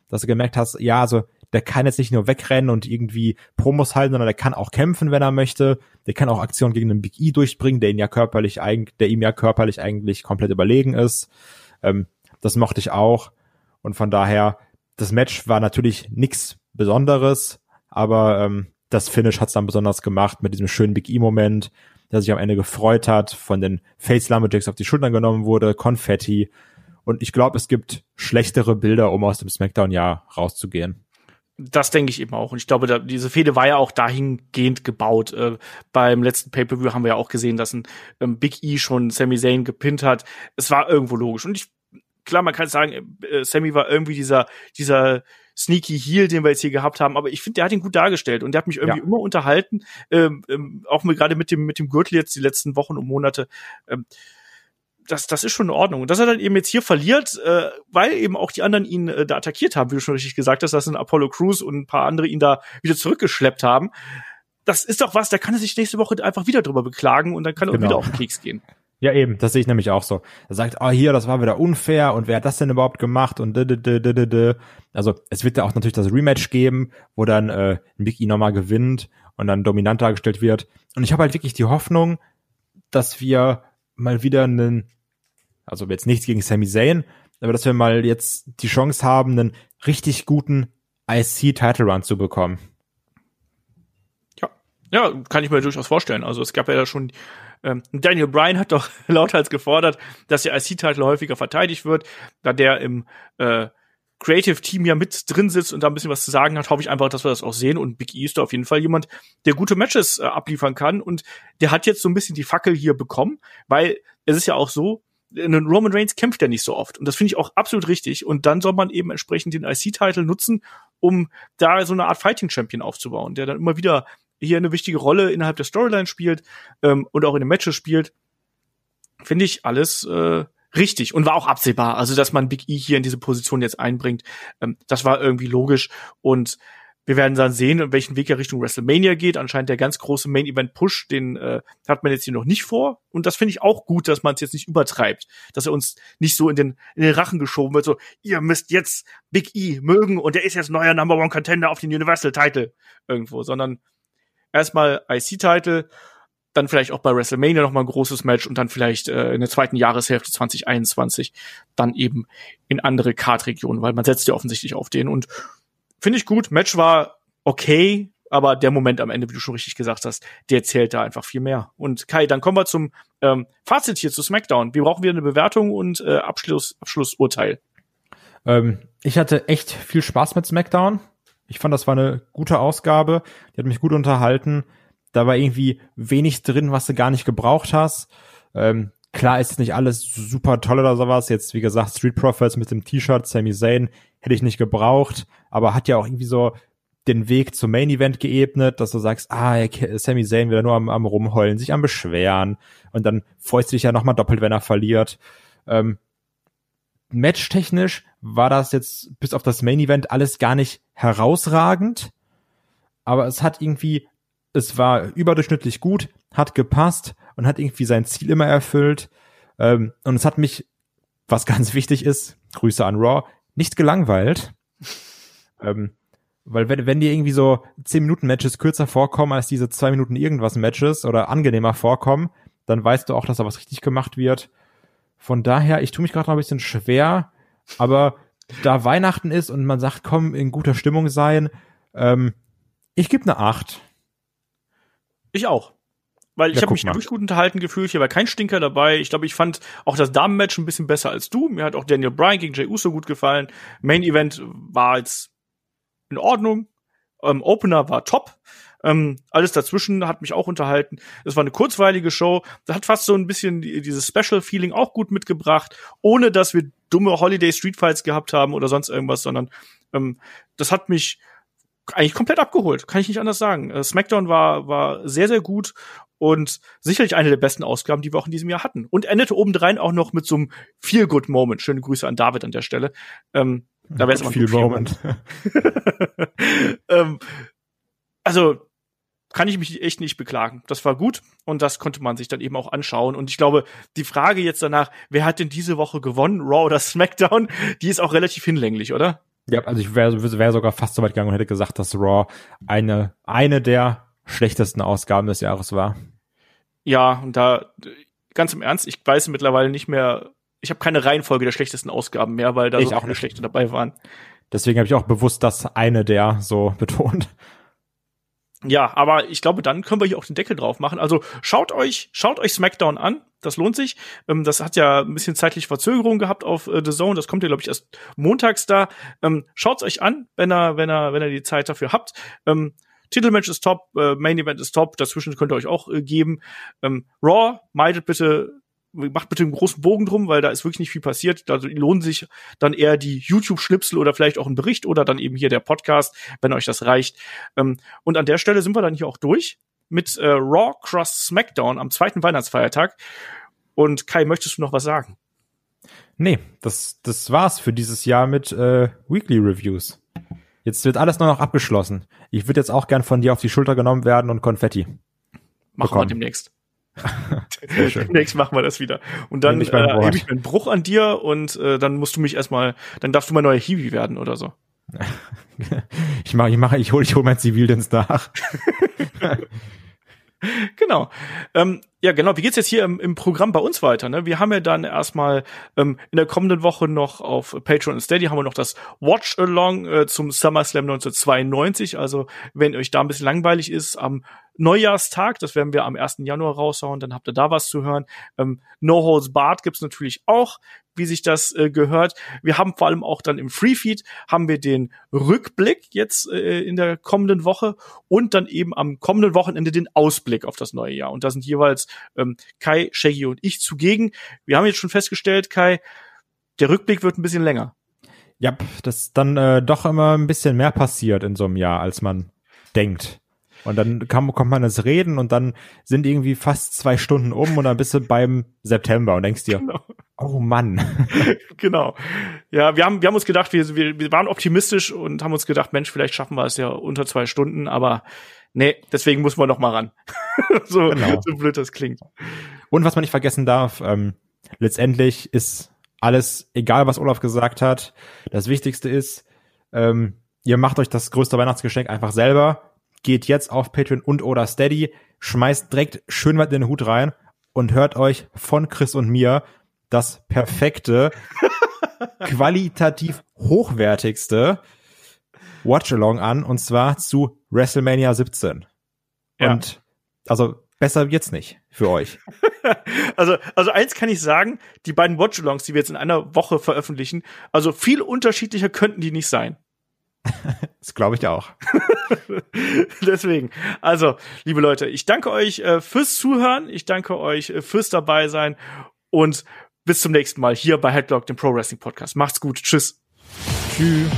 Dass du gemerkt hast, ja, also der kann jetzt nicht nur wegrennen und irgendwie Promos halten, sondern der kann auch kämpfen, wenn er möchte. Der kann auch Aktionen gegen den Big E durchbringen, der ihn ja körperlich eigentlich, der ihm ja körperlich eigentlich komplett überlegen ist. Ähm, das mochte ich auch. Und von daher, das Match war natürlich nichts Besonderes, aber ähm, das Finish hat's dann besonders gemacht mit diesem schönen Big E-Moment, der sich am Ende gefreut hat, von den Face Lumberjacks auf die Schultern genommen wurde, Konfetti. Und ich glaube, es gibt schlechtere Bilder, um aus dem Smackdown-Jahr rauszugehen. Das denke ich eben auch. Und ich glaube, da, diese Fehde war ja auch dahingehend gebaut. Äh, beim letzten Pay-Per-View haben wir ja auch gesehen, dass ein ähm, Big E schon Sami Zayn gepinnt hat. Es war irgendwo logisch. Und ich, klar, man kann sagen, äh, Sami war irgendwie dieser, dieser sneaky Heel, den wir jetzt hier gehabt haben, aber ich finde, der hat ihn gut dargestellt und der hat mich irgendwie ja. immer unterhalten, ähm, ähm, auch gerade mit dem, mit dem Gürtel jetzt die letzten Wochen und Monate. Ähm, das, das ist schon in Ordnung. Und dass er dann eben jetzt hier verliert, äh, weil eben auch die anderen ihn äh, da attackiert haben, wie du schon richtig gesagt hast, dass ein Apollo Crews und ein paar andere ihn da wieder zurückgeschleppt haben. Das ist doch was, da kann er sich nächste Woche einfach wieder drüber beklagen und dann kann er genau. wieder auf den Keks gehen. Ja, eben, das sehe ich nämlich auch so. Er sagt, oh, hier, das war wieder unfair und wer hat das denn überhaupt gemacht und -d -d -d -d -d. Also es wird ja auch natürlich das Rematch geben, wo dann äh, Mickey nochmal gewinnt und dann dominant dargestellt wird. Und ich habe halt wirklich die Hoffnung, dass wir mal wieder einen, also jetzt nichts gegen Sami Zayn, aber dass wir mal jetzt die Chance haben, einen richtig guten IC-Title Run zu bekommen. Ja, ja, kann ich mir durchaus vorstellen. Also es gab ja da schon ähm, Daniel Bryan hat doch lauthals gefordert, dass der IC-Title häufiger verteidigt wird, da der im äh, Creative Team ja mit drin sitzt und da ein bisschen was zu sagen hat, hoffe ich einfach, dass wir das auch sehen. Und Big E ist da auf jeden Fall jemand, der gute Matches äh, abliefern kann. Und der hat jetzt so ein bisschen die Fackel hier bekommen, weil es ist ja auch so, Roman Reigns kämpft ja nicht so oft. Und das finde ich auch absolut richtig. Und dann soll man eben entsprechend den IC-Title nutzen, um da so eine Art Fighting Champion aufzubauen, der dann immer wieder hier eine wichtige Rolle innerhalb der Storyline spielt ähm, und auch in den Matches spielt. Finde ich alles äh, richtig und war auch absehbar. Also, dass man Big E hier in diese Position jetzt einbringt, ähm, das war irgendwie logisch und wir werden dann sehen, in welchen Weg er Richtung WrestleMania geht. Anscheinend der ganz große Main Event Push, den äh, hat man jetzt hier noch nicht vor. Und das finde ich auch gut, dass man es jetzt nicht übertreibt, dass er uns nicht so in den, in den Rachen geschoben wird. So, ihr müsst jetzt Big E mögen und der ist jetzt neuer Number One Contender auf den Universal Title irgendwo, sondern erstmal IC-Title dann vielleicht auch bei WrestleMania noch mal ein großes Match und dann vielleicht äh, in der zweiten Jahreshälfte 2021 dann eben in andere Kartregionen, weil man setzt ja offensichtlich auf den und finde ich gut. Match war okay, aber der Moment am Ende, wie du schon richtig gesagt hast, der zählt da einfach viel mehr. Und Kai, dann kommen wir zum ähm, Fazit hier zu SmackDown. Wir brauchen wieder eine Bewertung und äh, Abschluss, Abschlussurteil. Ähm, ich hatte echt viel Spaß mit SmackDown. Ich fand, das war eine gute Ausgabe. Die hat mich gut unterhalten da war irgendwie wenig drin, was du gar nicht gebraucht hast. Ähm, klar ist nicht alles super toll oder sowas. Jetzt, wie gesagt, Street Profits mit dem T-Shirt, Sami Zayn, hätte ich nicht gebraucht, aber hat ja auch irgendwie so den Weg zum Main Event geebnet, dass du sagst, ah, Sami Zayn wieder nur am, am rumheulen, sich am beschweren und dann freust du dich ja nochmal doppelt, wenn er verliert. Ähm, Matchtechnisch war das jetzt bis auf das Main Event alles gar nicht herausragend, aber es hat irgendwie es war überdurchschnittlich gut, hat gepasst und hat irgendwie sein Ziel immer erfüllt. Ähm, und es hat mich, was ganz wichtig ist, Grüße an Raw, nicht gelangweilt. ähm, weil wenn, wenn dir irgendwie so 10 Minuten Matches kürzer vorkommen als diese 2 Minuten irgendwas Matches oder angenehmer vorkommen, dann weißt du auch, dass da was richtig gemacht wird. Von daher, ich tue mich gerade noch ein bisschen schwer, aber da Weihnachten ist und man sagt, komm, in guter Stimmung sein, ähm, ich gebe eine 8. Ich auch. Weil ich ja, habe mich wirklich gut unterhalten gefühlt. Hier war kein Stinker dabei. Ich glaube, ich fand auch das Damenmatch ein bisschen besser als du. Mir hat auch Daniel Bryan gegen Jay Uso gut gefallen. Main Event war jetzt in Ordnung. Ähm, Opener war top. Ähm, alles dazwischen hat mich auch unterhalten. Es war eine kurzweilige Show. Das hat fast so ein bisschen die, dieses Special-Feeling auch gut mitgebracht, ohne dass wir dumme Holiday Street Fights gehabt haben oder sonst irgendwas, sondern ähm, das hat mich eigentlich komplett abgeholt, kann ich nicht anders sagen. Äh, SmackDown war, war sehr, sehr gut und sicherlich eine der besten Ausgaben, die wir auch in diesem Jahr hatten. Und endete obendrein auch noch mit so einem Feel-Good-Moment. Schöne Grüße an David an der Stelle. Ähm, da wäre es immer viel Moment. ähm, also kann ich mich echt nicht beklagen. Das war gut und das konnte man sich dann eben auch anschauen. Und ich glaube, die Frage jetzt danach, wer hat denn diese Woche gewonnen, Raw oder SmackDown, die ist auch relativ hinlänglich, oder? Ja, also ich wäre wär sogar fast so weit gegangen und hätte gesagt, dass Raw eine, eine der schlechtesten Ausgaben des Jahres war. Ja, und da, ganz im Ernst, ich weiß mittlerweile nicht mehr, ich habe keine Reihenfolge der schlechtesten Ausgaben mehr, weil da ich so auch eine schlechte dabei waren. Deswegen habe ich auch bewusst das eine der so betont. Ja, aber ich glaube, dann können wir hier auch den Deckel drauf machen. Also schaut euch, schaut euch SmackDown an. Das lohnt sich. Ähm, das hat ja ein bisschen zeitlich Verzögerung gehabt auf äh, The Zone. Das kommt ja, glaube ich, erst montags da. Ähm, schaut's euch an, wenn ihr, wenn ihr, wenn ihr die Zeit dafür habt. Ähm, Titelmatch ist top, äh, Main Event ist top, dazwischen könnt ihr euch auch äh, geben. Ähm, Raw, meidet bitte macht bitte einen großen Bogen drum, weil da ist wirklich nicht viel passiert. Da lohnen sich dann eher die YouTube-Schnipsel oder vielleicht auch ein Bericht oder dann eben hier der Podcast, wenn euch das reicht. Ähm, und an der Stelle sind wir dann hier auch durch mit äh, Raw Cross SmackDown am zweiten Weihnachtsfeiertag. Und Kai, möchtest du noch was sagen? Nee, das, das war's für dieses Jahr mit äh, Weekly Reviews. Jetzt wird alles nur noch abgeschlossen. Ich würde jetzt auch gern von dir auf die Schulter genommen werden und Konfetti. Machen bekommen. wir demnächst. Demnächst machen wir das wieder. Und dann äh, hebe ich mir einen Bruch an dir und äh, dann musst du mich erstmal, dann darfst du mein neuer Hiwi werden oder so. ich mache, ich mache, ich hole, ich hol mein Zivildienst nach. genau. Ähm, ja, genau. Wie geht's jetzt hier im, im Programm bei uns weiter? Ne? Wir haben ja dann erstmal ähm, in der kommenden Woche noch auf Patreon und Steady haben wir noch das Watch Along äh, zum SummerSlam 1992. Also wenn euch da ein bisschen langweilig ist, am Neujahrstag, das werden wir am 1. Januar raushauen, dann habt ihr da was zu hören. Ähm, no Holds Barred gibt's natürlich auch, wie sich das äh, gehört. Wir haben vor allem auch dann im Freefeed haben wir den Rückblick jetzt äh, in der kommenden Woche und dann eben am kommenden Wochenende den Ausblick auf das neue Jahr. Und da sind jeweils ähm, Kai, Shaggy und ich zugegen. Wir haben jetzt schon festgestellt, Kai, der Rückblick wird ein bisschen länger. Ja, das dann äh, doch immer ein bisschen mehr passiert in so einem Jahr, als man denkt. Und dann kam, kommt man ins Reden und dann sind irgendwie fast zwei Stunden um und dann bist du beim September und denkst dir, genau. oh Mann. genau. Ja, wir haben, wir haben uns gedacht, wir, wir, wir waren optimistisch und haben uns gedacht, Mensch, vielleicht schaffen wir es ja unter zwei Stunden, aber nee, deswegen muss man noch mal ran. so, genau. so blöd das klingt. Und was man nicht vergessen darf, ähm, letztendlich ist alles, egal was Olaf gesagt hat, das Wichtigste ist, ähm, ihr macht euch das größte Weihnachtsgeschenk einfach selber geht jetzt auf Patreon und oder Steady, schmeißt direkt schön weit in den Hut rein und hört euch von Chris und mir das perfekte, qualitativ hochwertigste Watchalong an und zwar zu WrestleMania 17. Ja. Und also besser wird's nicht für euch. also, also eins kann ich sagen, die beiden Watchalongs, die wir jetzt in einer Woche veröffentlichen, also viel unterschiedlicher könnten die nicht sein. das glaube ich auch. Deswegen, also, liebe Leute, ich danke euch äh, fürs Zuhören, ich danke euch äh, fürs dabei sein und bis zum nächsten Mal hier bei Headlock, dem Pro Wrestling Podcast. Macht's gut, tschüss. Tschüss.